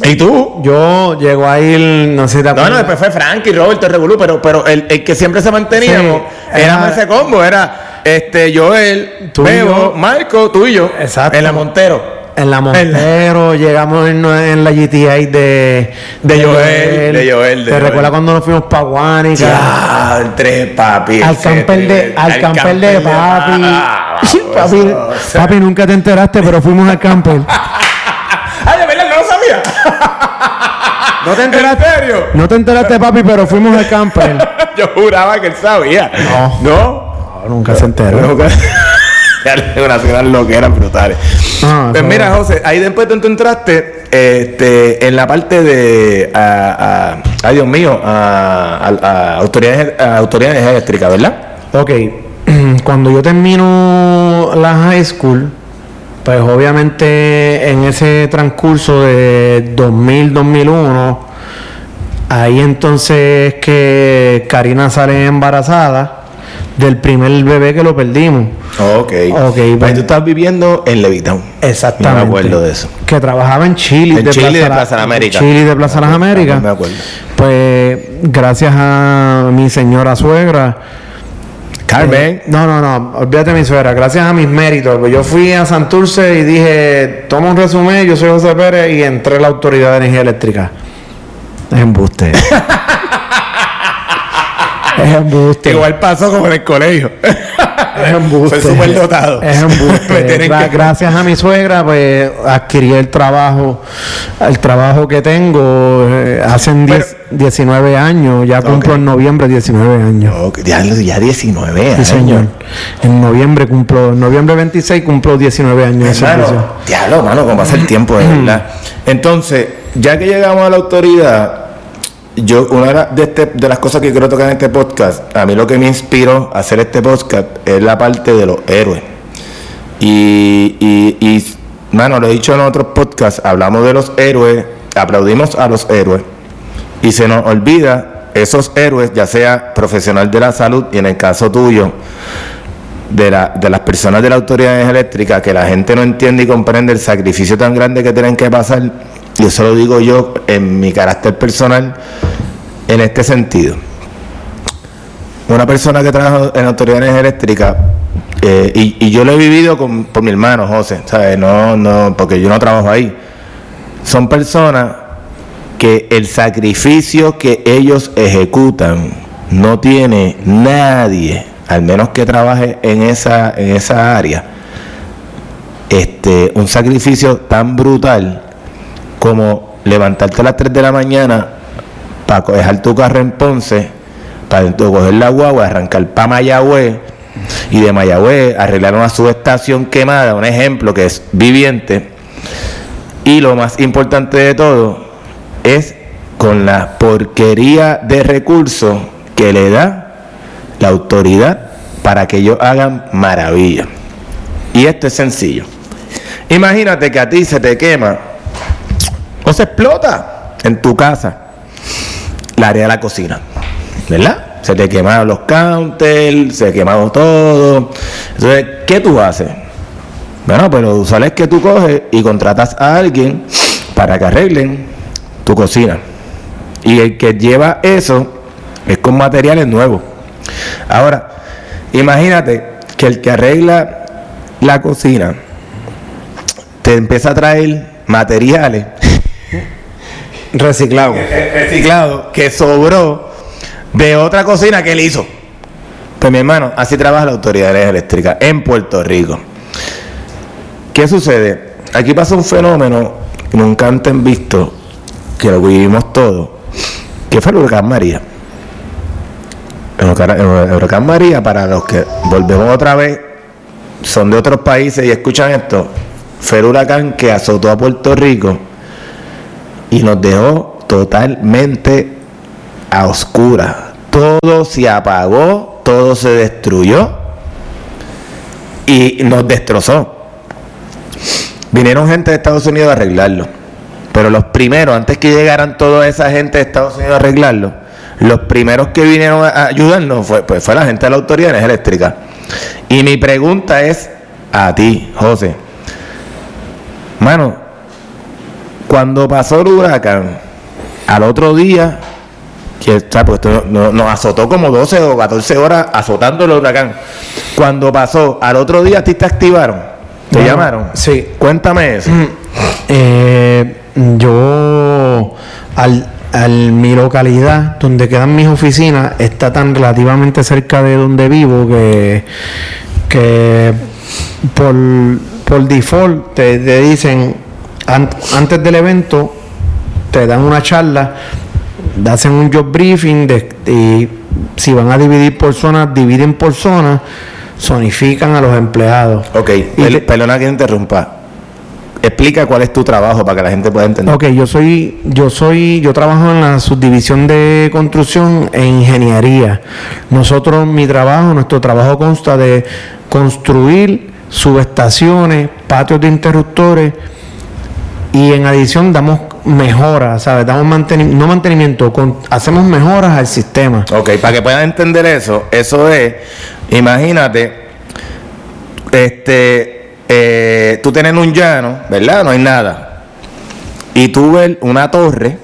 y tú. Yo llego a ir, no sé si te No, acuerdas. no, después fue Frankie, Roberto, Revolú, pero, pero el, el que siempre se manteníamos Sí, era ese combo, era este Joel, Tú Bebo. Marco, tú y yo. Exacto. En la Montero. En la Montero, llegamos en, en la GTA de, De Joel, de Joel, de ¿Te Joel. recuerdas cuando nos fuimos para Guánica? Ya, el tres papi. Al camper de, al camper de papi. Ah, *laughs* papi, vamos, o sea. papi, nunca te enteraste, pero fuimos al camper. *laughs* Ay, de verdad, no lo sabía. *laughs* ¿No te enteraste? ¿En serio? No te enteraste, papi, pero fuimos al camper. Yo juraba que él sabía. No. ¿No? No, nunca se enteró. Nunca- Ya le- *laughs* Unas unas loqueras brutales. Ah, pues eso- mira, José, ahí después tú, entraste este, en la parte de. A, a- ay, Dios mío, a, autoridades, a autoridades eléctricas, ¿verdad? Ok, *clears throat* cuando yo termino la high school, pues obviamente en ese transcurso de 2000-2001, ahí entonces que Karina sale embarazada del primer bebé que lo perdimos. Ok. Ok, Ahí pues- tú estás viviendo en Levitown. Exactamente. Me acuerdo de eso. Que trabajaba en Chile. En Chile de Plaza Las Américas. Chile de Plaza Las Américas. Me acuerdo. Pues gracias a mi señora suegra. Carmen. Eh, no, no, no, olvídate de mi suegra, gracias a mis méritos. Pues yo fui a Santurce y dije, toma un resumen, yo soy José Pérez y entré a la Autoridad de Energía Eléctrica. Es embuste. *laughs* es embuste. Igual pasó como en el colegio. Es embuste. Soy súper dotado. Es embuste. *laughs* Gra- que- Gracias a mi suegra, pues adquirí el trabajo, el trabajo que tengo eh, hace 10 19 años. Ya cumplo en noviembre 19 años. Ok, ya, ya 19 Sí, años. señor. En noviembre cumplo, en noviembre 26 cumplo 19 años diablo, mano, como pasa el tiempo, de verdad. Entonces, ya que llegamos a la autoridad, yo, una de, la- de, este- de las cosas que quiero tocar en este podcast, a mí lo que me inspiró a hacer este podcast es la parte de los héroes. Y, y, y, mano, lo he dicho en otros podcasts, hablamos de los héroes, aplaudimos a los héroes, y se nos olvida esos héroes, ya sea profesional de la salud, y en el caso tuyo, de, la, de las personas de la autoridad eléctrica que la gente no entiende y comprende el sacrificio tan grande que tienen que pasar, y eso lo digo yo en mi carácter personal, en este sentido. Una persona que trabaja en autoridades eléctricas, eh, y, yo lo he vivido con, por mi hermano José, ¿sabes? No, no, porque yo no trabajo ahí. Son personas que el sacrificio que ellos ejecutan no tiene nadie, al menos que trabaje en esa, en esa área, este, un sacrificio tan brutal como levantarte a las 3 de la mañana para dejar tu carro en Ponce, para coger la guagua, arrancar para Mayagüez y de Mayagüez arreglar una subestación quemada, un ejemplo que es viviente, Y lo más importante de todo es con la porquería de recursos que le da la autoridad para que ellos hagan maravilla. Y esto es sencillo. Imagínate que a ti se te quema o se explota en tu casa la área de la cocina, ¿verdad? Se te quemaron los counters, se quemado todo. Entonces, ¿qué tú haces? Bueno, pero lo usual es que tú coges y contratas a alguien para que arreglen tu cocina. Y el que lleva eso es con materiales nuevos. Ahora, imagínate que el que arregla la cocina te empieza a traer materiales reciclados reciclado que sobró de otra cocina que él hizo. Pues mi hermano, así trabaja la autoridad eléctrica en Puerto Rico. ¿Qué sucede? Aquí pasa un fenómeno que nunca antes visto, que lo vivimos todos, que fue el huracán María. El huracán, el huracán María, para los que volvemos otra vez, son de otros países y escuchan esto, fue el huracán que azotó a Puerto Rico y nos dejó totalmente a oscuras. Todo se apagó, todo se destruyó y nos destrozó. Vinieron gente de Estados Unidos a arreglarlo. Pero los primeros, antes que llegaran toda esa gente de Estados Unidos a arreglarlo, los primeros que vinieron a ayudarnos fue, pues fue la gente de la Autoridad de Energía Eléctrica. Y mi pregunta es a ti, José. Mano, cuando pasó el huracán, al otro día, que está, pues esto no- nos azotó como 12 o 14 horas azotando el huracán. Cuando pasó, al otro día a ti te activaron, te Bueno, llamaron. sí. Cuéntame eso. Eh, yo, al, al- mi localidad, donde quedan mis oficinas, está tan relativamente cerca de donde vivo que, que por, por default te, te dicen, antes del evento, te dan una charla, hacen un job briefing de, y si van a dividir por zonas, dividen por zonas, zonifican a los empleados. Ok, perdona que te interrumpa. Explica cuál es tu trabajo para que la gente pueda entender. Ok, yo soy, yo soy, yo trabajo en la subdivisión de construcción e ingeniería. Nosotros, mi trabajo, nuestro trabajo consta de construir subestaciones, patios de interruptores y en adición damos mejoras, ¿sabes? Damos mantenimiento, no mantenimiento, hacemos mejoras al sistema. Ok, para que puedan entender eso, eso es, imagínate, este, eh, tú tienes un llano, ¿verdad? No hay nada. Y tú ves una torre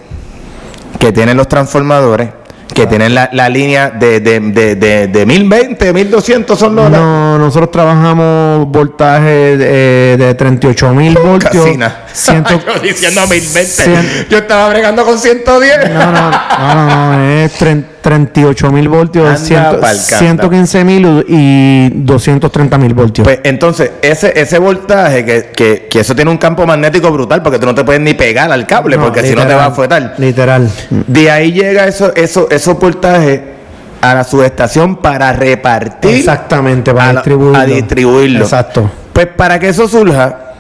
que tiene los transformadores, que tienen la, la línea de, de, de, de, de 1020, 1200 son los... No, nosotros trabajamos voltaje de, de 38 mil voltios. Casina. ciento- *laughs* Yo diciendo 1020. cien- Yo estaba bregando con 110. No, no, no, no, no, es tre- 38 mil voltios, Anda ciento- pa'l canta. 115 mil y 230 mil voltios. Pues entonces, ese, ese voltaje, que, que, que eso tiene un campo magnético brutal, porque tú no te puedes ni pegar al cable, No, porque si no te va a fuetar. Literal. De ahí llega eso, eso, esos voltajes a la subestación para repartir. Exactamente, para a la- distribuirlo. a distribuirlo. Exacto. Pues para que eso surja,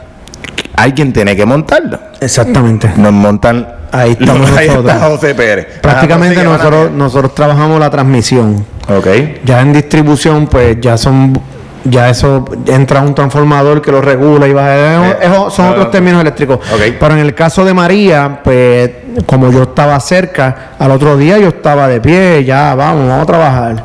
alguien tiene que montarlo. Exactamente. Nos montan. Ahí estamos ahí nosotros. está José Pérez. Prácticamente Ajá, prosigue, nosotros, nosotros trabajamos la transmisión. Ok. Ya en distribución, pues ya son ya eso entra un transformador que lo regula y baja. Eh, Eso son ah, otros términos eléctricos. ok. Pero en el caso de María, pues como yo estaba cerca, al otro día yo estaba de pie, ya vamos, vamos a trabajar.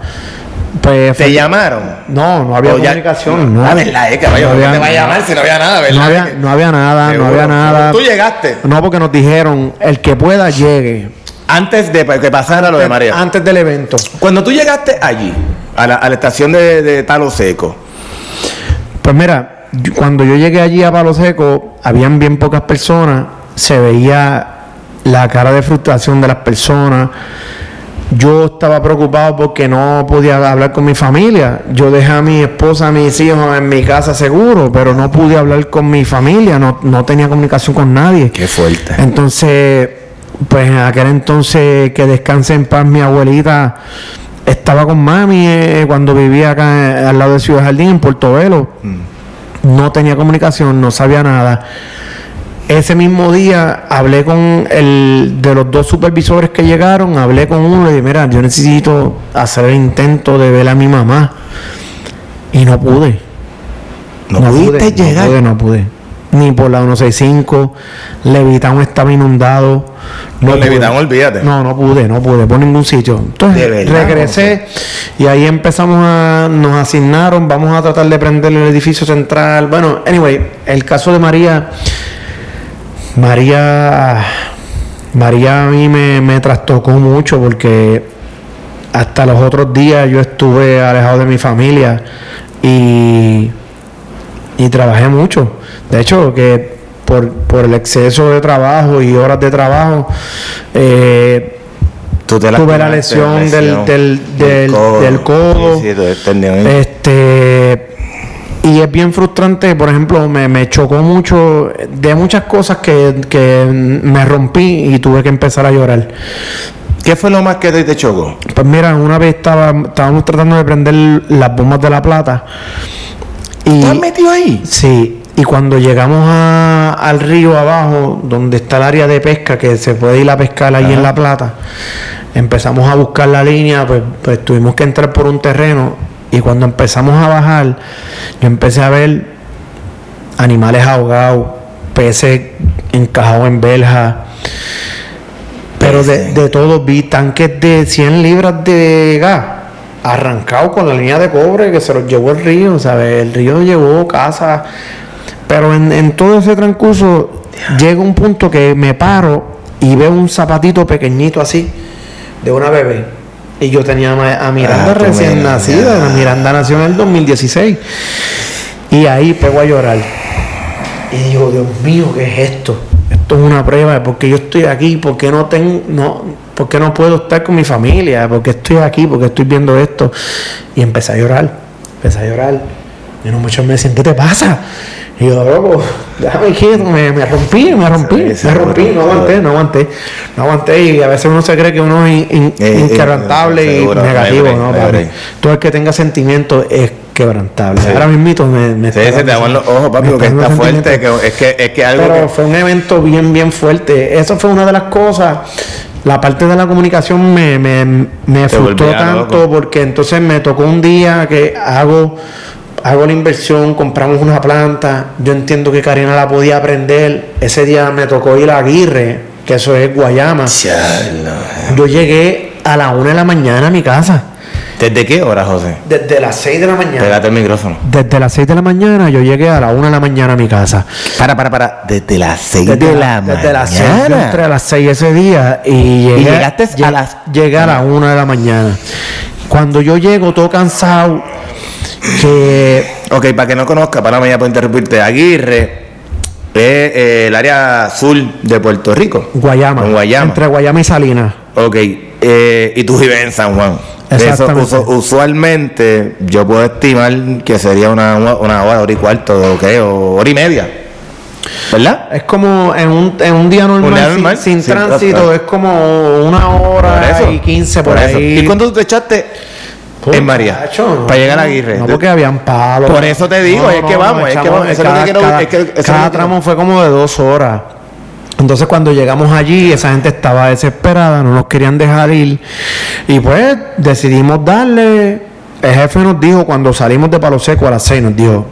Pues ¿Te fue- llamaron? No, no había O ya- comunicación. No, Ah, verdad, No ¿por qué había- te va a llamar si no había nada, verdad? no había, no había nada, no Seguro, había nada. Tú llegaste No, porque nos dijeron, el que pueda llegue. antes de que pasara lo de María. Antes del evento. Cuando tú llegaste allí, a la, a la estación de, de Talo Seco, Pues mira, cuando yo llegué allí a Palo Seco, habían bien pocas personas, se veía la cara de frustración de las personas. Yo estaba preocupado porque no podía hablar con mi familia. Yo dejé a mi esposa, a mis hijos en mi casa seguro, pero no pude hablar con mi familia, no, no tenía comunicación con nadie. Qué fuerte. Entonces, pues en aquel entonces que descanse en paz mi abuelita estaba con mami eh, cuando vivía acá eh, al lado de Ciudad Jardín en Puerto Velo. No tenía comunicación, no sabía nada. Ese mismo día hablé con el de los dos supervisores que llegaron, hablé con uno y dije, mira, yo necesito hacer el intento de ver a mi mamá. Y no pude. No, pude, llegar. No pude, no pude. Ni por la 165, Levitown estaba inundado. No, pude. Levitown, olvídate. No, no pude, no pude, por ningún sitio. Entonces verdad, regresé y ahí empezamos a, nos asignaron, vamos a tratar de prender el edificio central. Bueno, anyway, el caso de María, María, María a mí me, me trastocó mucho porque hasta los otros días yo estuve alejado de mi familia y, y trabajé mucho. De hecho, que por, por el exceso de trabajo y horas de trabajo, eh, Tú te tuve la lesión del, del, del, del codo. Sí, sí. Este y es bien frustrante, por ejemplo, me, me chocó mucho de muchas cosas que, que me rompí y tuve que empezar a llorar. ¿Qué fue lo más que te, te chocó? Pues mira, una vez estaba, estábamos tratando de prender las bombas de la plata y ¿Estás metido ahí? sí, y cuando llegamos a- al río abajo, donde está el área de pesca, que se puede ir a pescar ahí Ajá. en la plata, empezamos a buscar la línea, pues, pues tuvimos que entrar por un terreno y cuando empezamos a bajar, yo empecé a ver animales ahogados, peces encajados en verjas, pero de, de todo vi tanques de 100 libras de gas arrancados con la línea de cobre que se los llevó el río, ¿sabes? El río llevó casas, pero en, en todo ese transcurso llega un punto que me paro y veo un zapatito pequeñito así de una bebé. Y yo tenía a Miranda Ah, recién nacida, Miranda nació en el 2016. Y ahí pego a llorar. Y digo, Dios mío, ¿qué es esto? Esto es una prueba de por qué yo estoy aquí, por qué no tengo, no, por qué no puedo estar con mi familia, por qué estoy aquí, por qué estoy viendo esto. Y empecé a llorar, empecé a llorar. Y no muchos me decían, ¿qué te pasa? Y yo, loco, déjame quieto, me, me rompí, me rompí, Sí, me rompí, no aguanté, no aguanté, no aguanté. Y a veces uno se cree que uno es in- in- Eh, eh, inquebrantable y negativo, me ¿no? me papi? Todo el que tenga sentimientos es quebrantable. Sí. Ahora mismito me, me Sí, está se te van los ojos, papi, porque está fuerte. Que, es, que, es que algo Pero que... fue un evento bien, bien fuerte. Eso fue una de las cosas. La parte de la comunicación me, me, me frustró tanto loco. porque entonces me tocó un día que hago, hago la inversión, compramos una planta. Yo entiendo que Karina la podía aprender. Ese día me tocó ir a Aguirre, que eso es Guayama. Chalo. Yo llegué a la una de la mañana a mi casa. ¿Desde qué hora, José? Desde las 6 de la mañana. Pégate el micrófono. Desde las 6 de la mañana yo llegué a la una de la mañana a mi casa. Para, para, para. Desde las 6 Desde de la- la, desde las 6 mañana. entré a las 6 ese día y llegué llegaste a lleg- las- llegué a las 1 de la mañana. Cuando yo llego todo cansado que Ok, para que no conozca, para ya por interrumpirte, Aguirre es eh, el área sur de Puerto Rico. Guayama, En Guayama. entre Guayama y Salinas. Ok, eh, y tú vives en San Juan. Eso, Exactamente. usu- usualmente yo puedo estimar que sería una, una hora, hora y cuarto, ok, o hora y media. ¿Verdad? Es como en un, en un día normal, Un día sin- normal, sin, sin tránsito, es como una hora y 15 por, eso. ahí. ¿Y cuándo tú te echaste en María? No. para llegar a Aguirre. No, porque habían palos. Por eso te digo, es que vamos, es que vamos, es que cada, quiero- cada- es que cada tramo fue como de dos horas. Entonces cuando llegamos allí, esa gente estaba desesperada, no nos querían dejar ir. Y pues decidimos darle. El jefe nos dijo, cuando salimos de Palo Seco a las 6, nos dijo,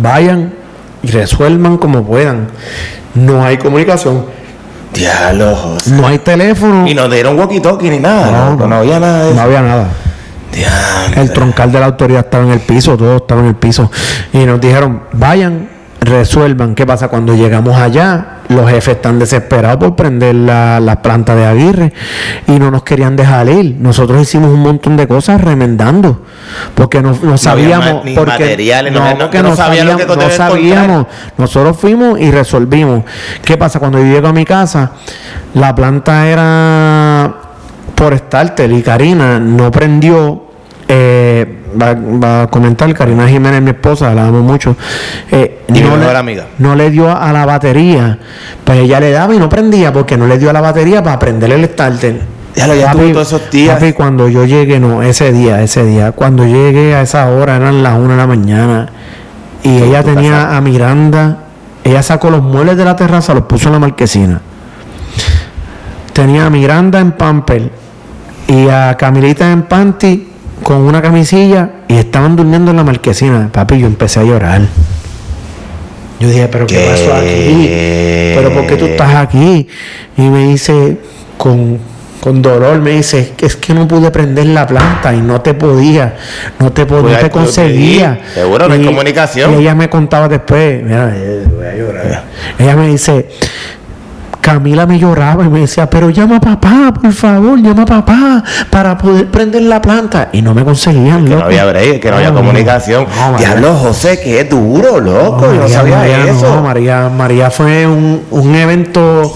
vayan y resuelvan como puedan. No hay comunicación, Diablo, José. no hay teléfono. Y no dieron walkie-talkie ni nada. No, No, no, había nada de no eso. había nada. Diablo. El troncal de la autoridad estaba en el piso, todo estaba en el piso. Y nos dijeron, vayan, resuelvan. ¿Qué pasa? Cuando llegamos allá, los jefes están desesperados por prender la, la planta de Aguirre y no nos querían dejar ir. Nosotros hicimos un montón de cosas remendando, porque no, no sabíamos. ni porque, materiales, no había- porque no no, sabían lo que sabíamos, no sabíamos. Nosotros fuimos y resolvimos. ¿Qué pasa? Cuando yo llego a mi casa, la planta era por starter y Karina no prendió. Eh, va, va a comentar Karina Jiménez, mi esposa, la amo mucho. eh, Y no, le, amiga. no le dio a la batería, pues ella le daba y no prendía porque no le dio a la batería para prender el starter. Ya lo- ya tuvo todos esos días. papi, cuando yo llegué, no, ese día, ese día, cuando llegué a esa hora eran las una de la mañana y ella tenía casa. a Miranda ella sacó los muebles de la terraza, los puso en la marquesina. Tenía a Miranda en pamper y a Camilita en panty con una camisilla y estaban durmiendo en la marquesina. Papi, yo empecé a llorar. Yo dije, pero ¿qué, pasó aquí? ¿Pero por qué tú estás aquí? Y me dice, con, con dolor, me dice, es que no pude prender la planta y no te podía, no te, podía, no te conseguía. Seguro, no hay comunicación. Y ella me contaba después, mira, eh, voy a llorar. Ella me dice, Camila me lloraba y me decía, pero llama a papá, por favor, llama a papá para poder prender la planta. Y no me conseguían, Que no había break, que no había comunicación. Diablo, José, que es duro, loco. yo no sabía eso. María, María fue un, un evento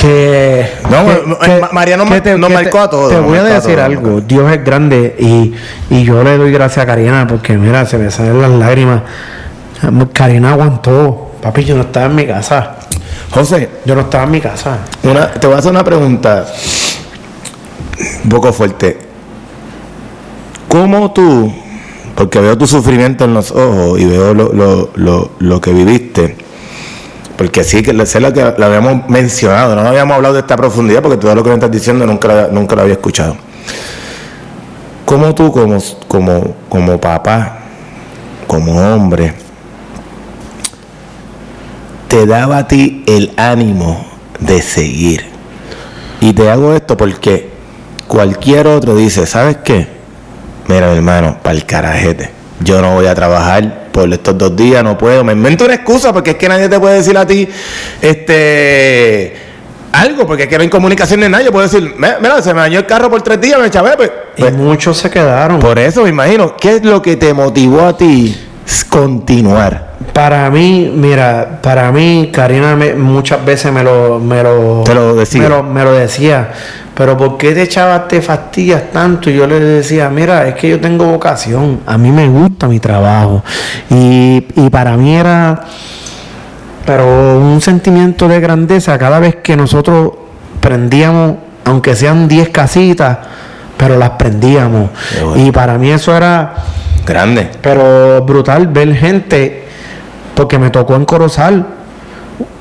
que, no, María no, nos marcó a todos. Te voy a decir algo, Dios es grande y, y, yo le doy gracias a Karina porque mira, se me salen las lágrimas. Karina aguantó, papi, yo no estaba en mi casa. José, yo no estaba en mi casa. Una, te voy a hacer una pregunta un poco fuerte. ¿Cómo tú, porque veo tu sufrimiento en los ojos y veo lo, lo, lo, lo que viviste, porque sí, que sé lo que lo habíamos mencionado, no habíamos hablado de esta profundidad porque todo lo que me estás diciendo nunca, nunca lo había escuchado. ¿Cómo tú como, como, como papá, como hombre, te daba a ti el ánimo de seguir? Y te hago esto porque cualquier otro dice, ¿sabes qué? Mira, mi hermano, para el carajete. Yo no voy a trabajar por estos dos días, no puedo. Me invento una excusa porque es que nadie te puede decir a ti, este algo, porque es que no hay comunicación de nadie. Yo puedo decir, mira, se me dañó el carro por tres días, me chavé. Pues, y pues, muchos se quedaron. Por eso me imagino, ¿qué es lo que te motivó a ti continuar? Para mí, mira, para mí, Karina muchas veces me lo, me lo, decía. Me lo, me lo decía pero ¿por qué te chavas te fastidias tanto? Y yo le decía, mira, es que yo tengo vocación, a mí me gusta mi trabajo. Y, para mí era, pero un sentimiento de grandeza cada vez que nosotros prendíamos, aunque sean 10 casitas, pero las prendíamos. Y para mí eso era... Grande. Pero brutal ver gente, porque me tocó en Corozal,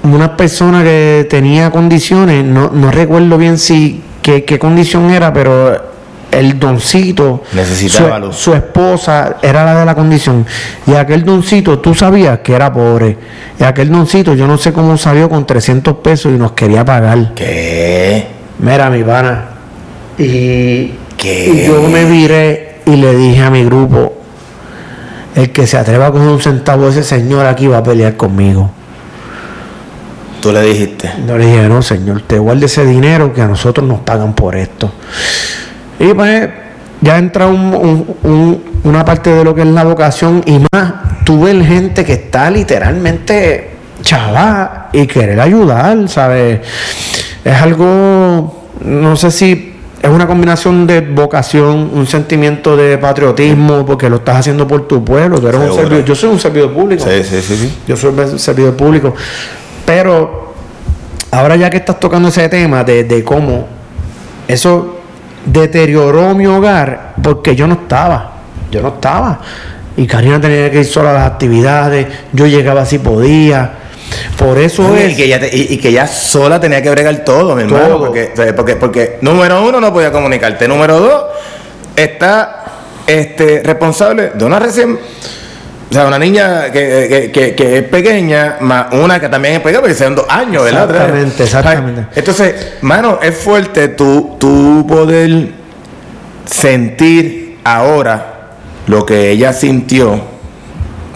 una persona que tenía condiciones, no, no recuerdo bien si qué, condición era, pero el doncito, Necesitaba su, su, esposa era la de la condición. Y aquel doncito, tú sabías que era pobre. Y aquel doncito, yo no sé cómo salió con 300 pesos y nos quería pagar. ¿Qué? Mira, mi pana. Y, ¿Qué? y yo me viré y le dije a mi grupo: el que se atreva a coger un centavo, ese señor aquí va a pelear conmigo. Tú le dijiste. Yo le dije, no, señor, te guarde ese dinero que a nosotros nos pagan por esto. Y pues ya entra una parte de lo que es la vocación y más, tú ves gente que está literalmente chaval y querer ayudar, ¿sabes? Es algo, no sé si es una combinación de vocación, un sentimiento de patriotismo, porque lo estás haciendo por tu pueblo. Tú eres un servidor, yo soy un servidor público. Sí, sí, sí, sí. Yo soy un servidor público. Pero ahora ya que estás tocando ese tema de, cómo eso deterioró mi hogar, porque yo no estaba, yo no estaba. Y Karina tenía que ir sola a las actividades, yo llegaba si podía. Por eso es. Y que, ella y, que ella sola tenía que bregar todo, mi hermano. Porque, porque, porque, número uno, no podía comunicarte. Número dos, está este, responsable de una recién o sea, una niña que, que, que, es pequeña, más una que también es pequeña, porque son dos años, ¿verdad? Exactamente, exactamente. Entonces, mano, es fuerte tú, tú poder sentir ahora lo que ella sintió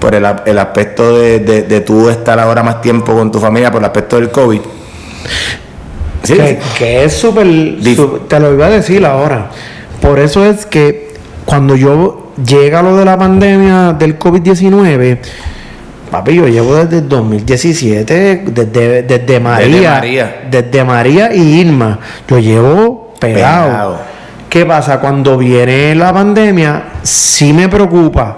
por el, el aspecto de, de, tú estar ahora más tiempo con tu familia, por el aspecto del COVID. ¿Sí? Que, que es súper, te lo iba a decir ahora. Por eso es que cuando yo llega lo de la pandemia del COVID-19, papi, yo llevo desde el 2017, desde, desde María, desde María, y Irma, yo llevo pegado. ¿Qué pasa? Cuando viene la pandemia, sí me preocupa,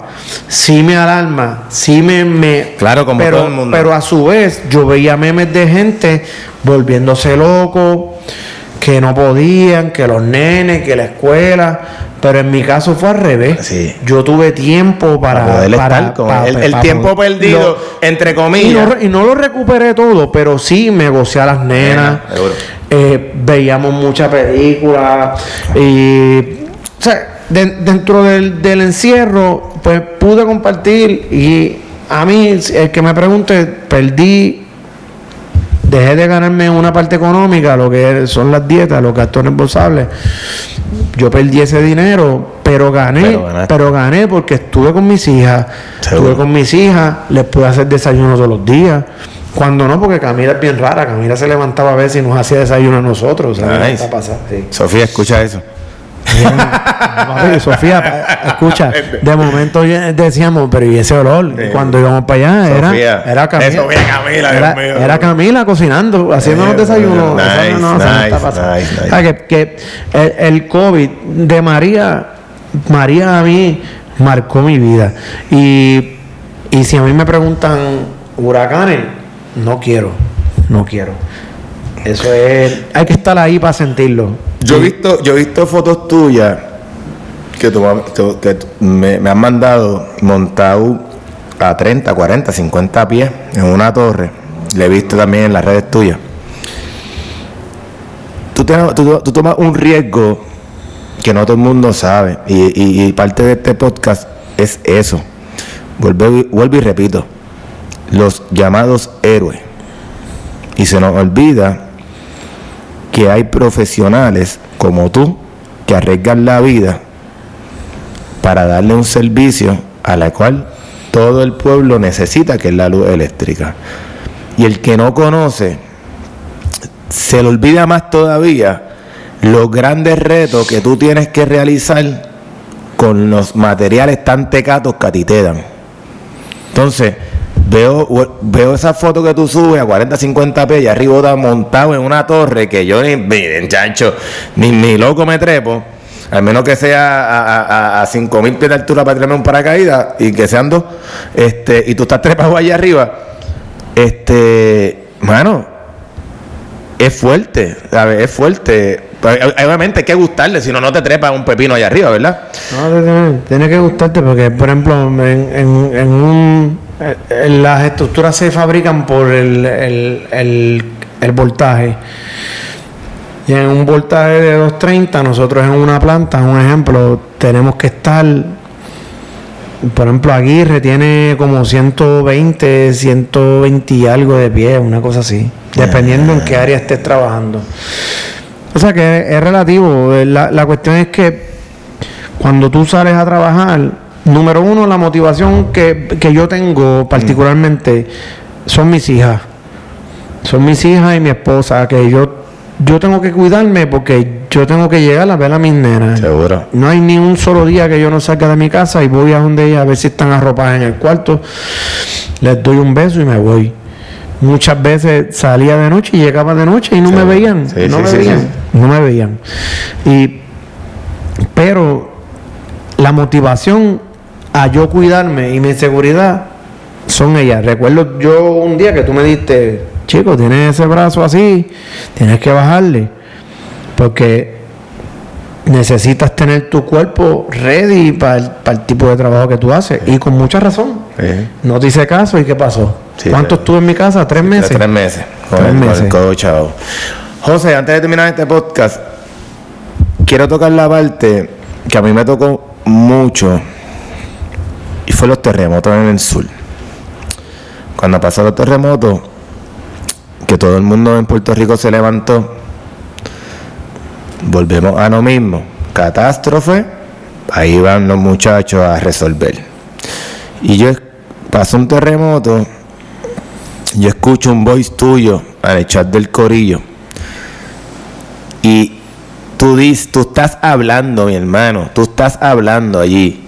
sí me alarma, sí me... me claro, como pero, todo el mundo. Pero a su vez, yo veía memes de gente volviéndose loco, que no podían, que los nenes, que la escuela. Pero en mi caso fue al revés. Sí. Yo tuve tiempo para. Para poder para- estar con pa- el, tiempo perdido, lo- entre y comillas. no, y no lo recuperé todo, pero sí me gocé a las nenas. Nena, eh, veíamos muchas películas. Y. O sea, de- dentro del, del encierro, pues pude compartir. Y a mí, el que me pregunte, perdí. Dejé de ganarme una parte económica, lo que son las dietas, los gastos reembolsables. Yo perdí ese dinero, pero gané, Pero gané porque estuve con mis hijas, Seguro. estuve con mis hijas, les pude hacer desayuno todos los días. Cuando no, porque Camila es bien rara, Camila se levantaba a veces y nos hacía desayuno a nosotros. ¿sabes qué Nice. Sofía, escucha eso. Bien. *laughs* Papi, Sofía, pa- escucha, de momento decíamos, pero ¿y ese olor? Y cuando íbamos para allá, era, Sofía. era Camila. Eh, Sofía, Camila, Dios era, mío. era Camila cocinando, haciéndonos Eh, desayunos. nice, Eso no, eso no nice, está pasando. nice, nice. O sea, que, que el, el COVID de María, María a mí marcó mi vida. Y, y si a mí me preguntan huracanes, no quiero, no quiero. Eso es, hay que estar ahí para sentirlo. Yo he visto, yo he visto fotos tuyas que, tú, que me, me han mandado montado a 30, 40, 50 pies en una torre. Le he visto también en las redes tuyas. Tú, tú tomas un riesgo que no todo el mundo sabe. Y, y- y parte de este podcast es eso. Vuelvo, vuelvo y repito. Los llamados héroes. Y se nos olvida que hay profesionales como tú que arriesgan la vida para darle un servicio a la cual todo el pueblo necesita, que es la luz eléctrica. Y el que no conoce, se le olvida más todavía los grandes retos que tú tienes que realizar con los materiales tan tecatos que a ti te dan. Entonces, veo, veo esa foto que tú subes a 40, 50 p y arriba está montado en una torre que yo ni, miren, chancho, ni, ni loco me trepo. Al menos que sea a, a, a 5 mil pies de altura para tirarme un paracaídas y que sean dos. Este, y tú estás trepado allá arriba. Este, mano, es fuerte. Es fuerte. Obviamente hay que gustarle, si no, no te trepas un pepino allá arriba, ¿verdad? No, tiene, tiene que gustarte porque, por ejemplo, en, en- en un, las estructuras se fabrican por el, el, el- el voltaje. Y en un voltaje de 230, nosotros en una planta, un ejemplo, tenemos que estar, por ejemplo, Aguirre tiene como 120, 120 y algo de pie, una cosa así, dependiendo en qué área estés trabajando. O sea que es relativo. eh, La, la cuestión es que cuando tú sales a trabajar, número uno, la motivación que, que yo tengo particularmente son mis hijas. Son mis hijas y mi esposa, que yo, yo tengo que cuidarme porque yo tengo que llegar a ver a mis nenas. Seguro. No hay ni un solo día que yo no salga de mi casa y voy a donde ellas a ver si están arropadas en el cuarto. Les doy un beso y me voy. Muchas veces salía de noche y llegaba de noche y no me veían. Sí, no sí, me sí, veían. No me veían. Y, pero la motivación a yo cuidarme y mi seguridad son ellas. Recuerdo yo un día que tú me diste, chico, tienes ese brazo así, tienes que bajarle. Porque necesitas tener tu cuerpo ready para el, para el tipo de trabajo que tú haces. Y con mucha razón. Sí. No te hice caso y ¿qué pasó? Sí, ¿Cuánto estuve en mi casa? ¿Tres meses? Tres meses. Con Tres el, con meses. el codo. José, antes de terminar este podcast, quiero tocar la parte que a mí me tocó mucho los terremotos en el sur. Cuando pasó los terremotos, que todo el mundo en Puerto Rico se levantó, volvemos a lo mismo. Catástrofe, ahí van los muchachos a resolver. Y yo pasó un terremoto, yo escucho un voice tuyo el chat del corillo. Y tú dices, tú estás hablando, mi hermano, tú estás hablando allí.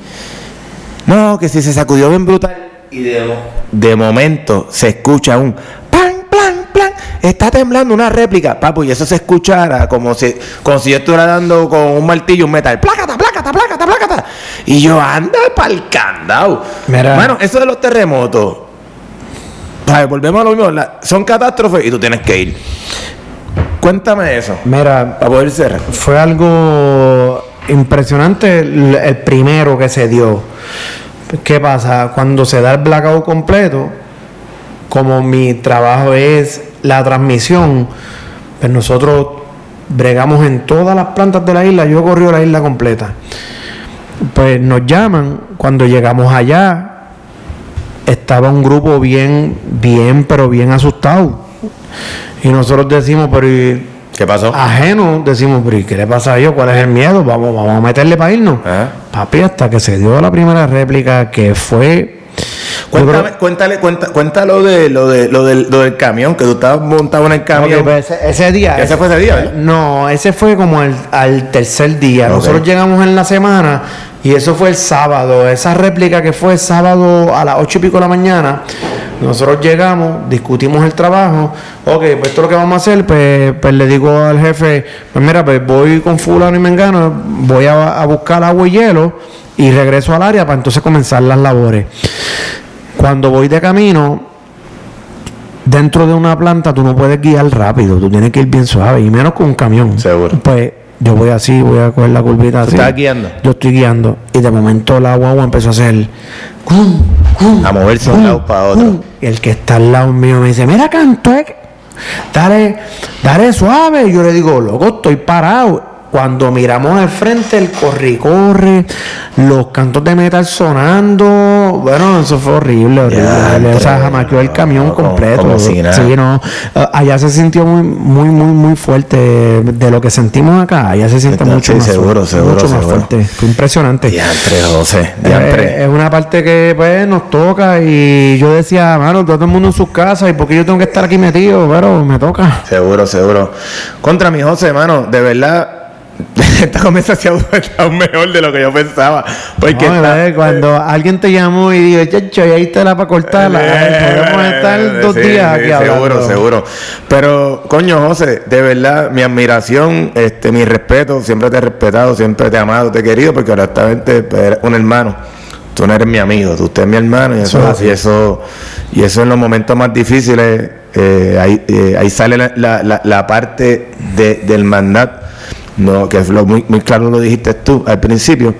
No, que si se sacudió bien brutal. Y de, mo- de momento se escucha un plan, plan, plan. Está temblando una réplica, papo, y eso se escuchara como si, como si yo estuviera dando con un martillo un metal. Plácata, plácata, plácata, plácata. Y yo anda pa'l candado. Mano, eso de los terremotos. Vale, volvemos a lo mismo. la- son catástrofes y tú tienes que ir. Cuéntame eso. Mira, Para poder cerrar. fue algo impresionante el, primero que se dio. ¿Qué pasa? Cuando se da el blackout completo, como mi trabajo es la transmisión, pues nosotros bregamos en todas las plantas de la isla, yo corrió la isla completa. Pues nos llaman, cuando llegamos allá, estaba un grupo bien, bien, pero bien asustado. Y nosotros decimos, pero ¿y ¿Qué pasó? ajeno, decimos, pero ¿y qué le pasa a ellos? ¿Cuál es el miedo? Vamos, vamos a meterle para irnos. Ajá. Papi, hasta que se dio la primera réplica, que fue. Cuéntame, cuéntale, cuenta, cuéntalo de lo de lo del, lo del camión, que tú estabas montado en el camión. Pues ese, ese día. Ese fue ese día, ¿verdad? No, ese fue como el, al tercer día. Nosotros llegamos en la semana y eso fue el sábado. Esa réplica que fue sábado a las ocho y pico de la mañana. Nosotros llegamos, discutimos el trabajo. Ok, pues esto es lo que vamos a hacer. Pues, pues le digo al jefe: Pues mira, pues voy con Fulano y Mengano, voy a, a buscar agua y hielo y regreso al área para entonces comenzar las labores. Cuando voy de camino, dentro de una planta tú no puedes guiar rápido, tú tienes que ir bien suave y menos con un camión. Seguro. Pues yo voy así, voy a coger la curvita así. estás guiando? Yo estoy guiando y de momento la guagua empezó a hacer cum, cum, A moverse de un lado para otro. Y el que está al lado mío me dice, mira canto, dale, dale suave. Y yo le digo, loco, estoy parado. Cuando miramos al frente, el corre corre, los cantos de metal sonando. Bueno, eso fue horrible, horrible. Ya, o sea, jamaqueó el camión no, completo. como si nada. Sí, no. Eh, Allá se sintió muy, muy, muy, muy fuerte. De lo que sentimos acá, allá se siente Sí, mucho más seguro, fuerte. seguro, mucho más fuerte. Fue impresionante. Diantre, José. Eh, Diantre. es una parte que pues nos toca y yo decía, mano, todo el mundo en sus casas y porque yo tengo que estar aquí metido, pero me toca. Seguro, seguro. Contra mi José, hermano, de verdad, *laughs* esta conversación *laughs* está aún mejor de lo que yo pensaba. Porque No, está- ¿verdad? cuando alguien te llamó y dijo, chacho, y ahí está la para cortarla, Eh, podemos estar dos sí, días sí, aquí hablando. Seguro, seguro. Pero, coño, José, de verdad, mi admiración, este, mi respeto, siempre te he respetado, siempre te he amado, te he querido, porque honestamente pues, eres un hermano. Tú no eres mi amigo, tú usted es mi hermano y Eso y eso, y eso en los momentos más difíciles, eh, ahí, eh, ahí sale la, la- la- la parte de, del mandat, no, que lo muy, muy claro lo dijiste tú al principio.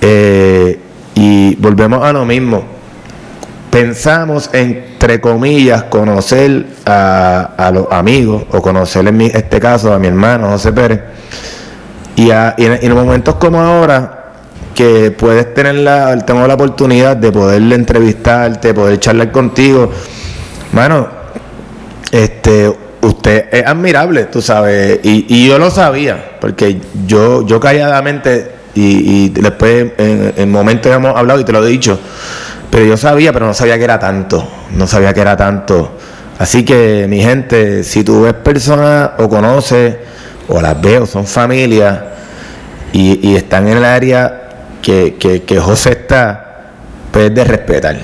Eh, y volvemos a lo mismo. Pensamos entre comillas conocer a, a los amigos o conocer en mi- este caso a mi hermano José Pérez. Y, a- en momentos como ahora que puedes tener la tengo la oportunidad de poderle entrevistarte poder charlar contigo. Mano este usted es admirable tú sabes y, yo lo sabía porque yo yo calladamente y, y después en, en momentos hemos hablado y te lo he dicho pero yo sabía pero no sabía que era tanto no sabía que era tanto así que mi gente si tú ves personas o conoces o las veo son familias y, están en el área que, que, que José está, pues es de respetar.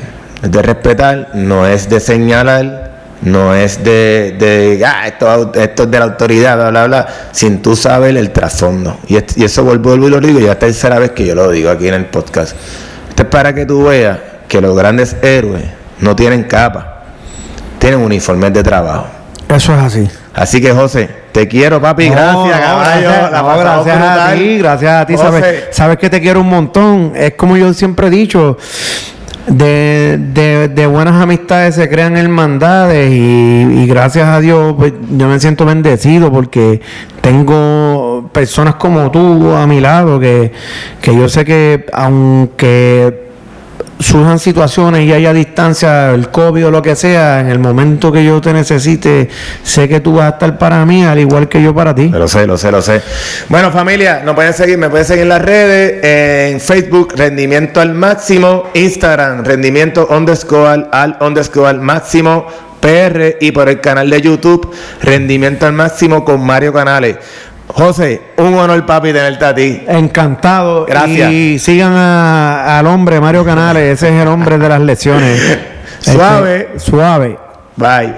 Es de respetar, no es de señalar, no es de, de ah, esto, esto es de la autoridad, bla, bla, bla, sin tú saber el trasfondo. Y, es- y eso vuelvo, vuelvo y lo digo, ya es tercera vez que yo lo digo aquí en el podcast. Esto es para que tú veas que los grandes héroes no tienen capa, tienen uniformes de trabajo. Eso es así. Así que José, te quiero papi, No, gracias, no, caballo. gracias, la no, pasamos gracias a ti, gracias a ti. José, Sabes, sabes que te quiero un montón. Es como yo siempre he dicho, de, de, buenas amistades se crean hermandades y, y gracias a Dios pues, yo me siento bendecido porque tengo personas como tú a mi lado que, que yo sé que aunque surjan situaciones y haya distancia, el COVID o lo que sea, en el momento que yo te necesite, sé que tú vas a estar para mí, al igual que yo para ti. Lo sé, lo sé, lo sé. Bueno, familia, nos pueden seguir, me pueden seguir en las redes, en Facebook, Rendimiento al Máximo, Instagram, Rendimiento underscore al underscore máximo, PR, y por el canal de YouTube, Rendimiento al Máximo con Mario Canales. José, un honor, papi, tenerte a ti. Encantado. Gracias. Y sigan a- al hombre Mario Canales, ese es el hombre de las lecciones. *laughs* Suave. Este, suave. Bye.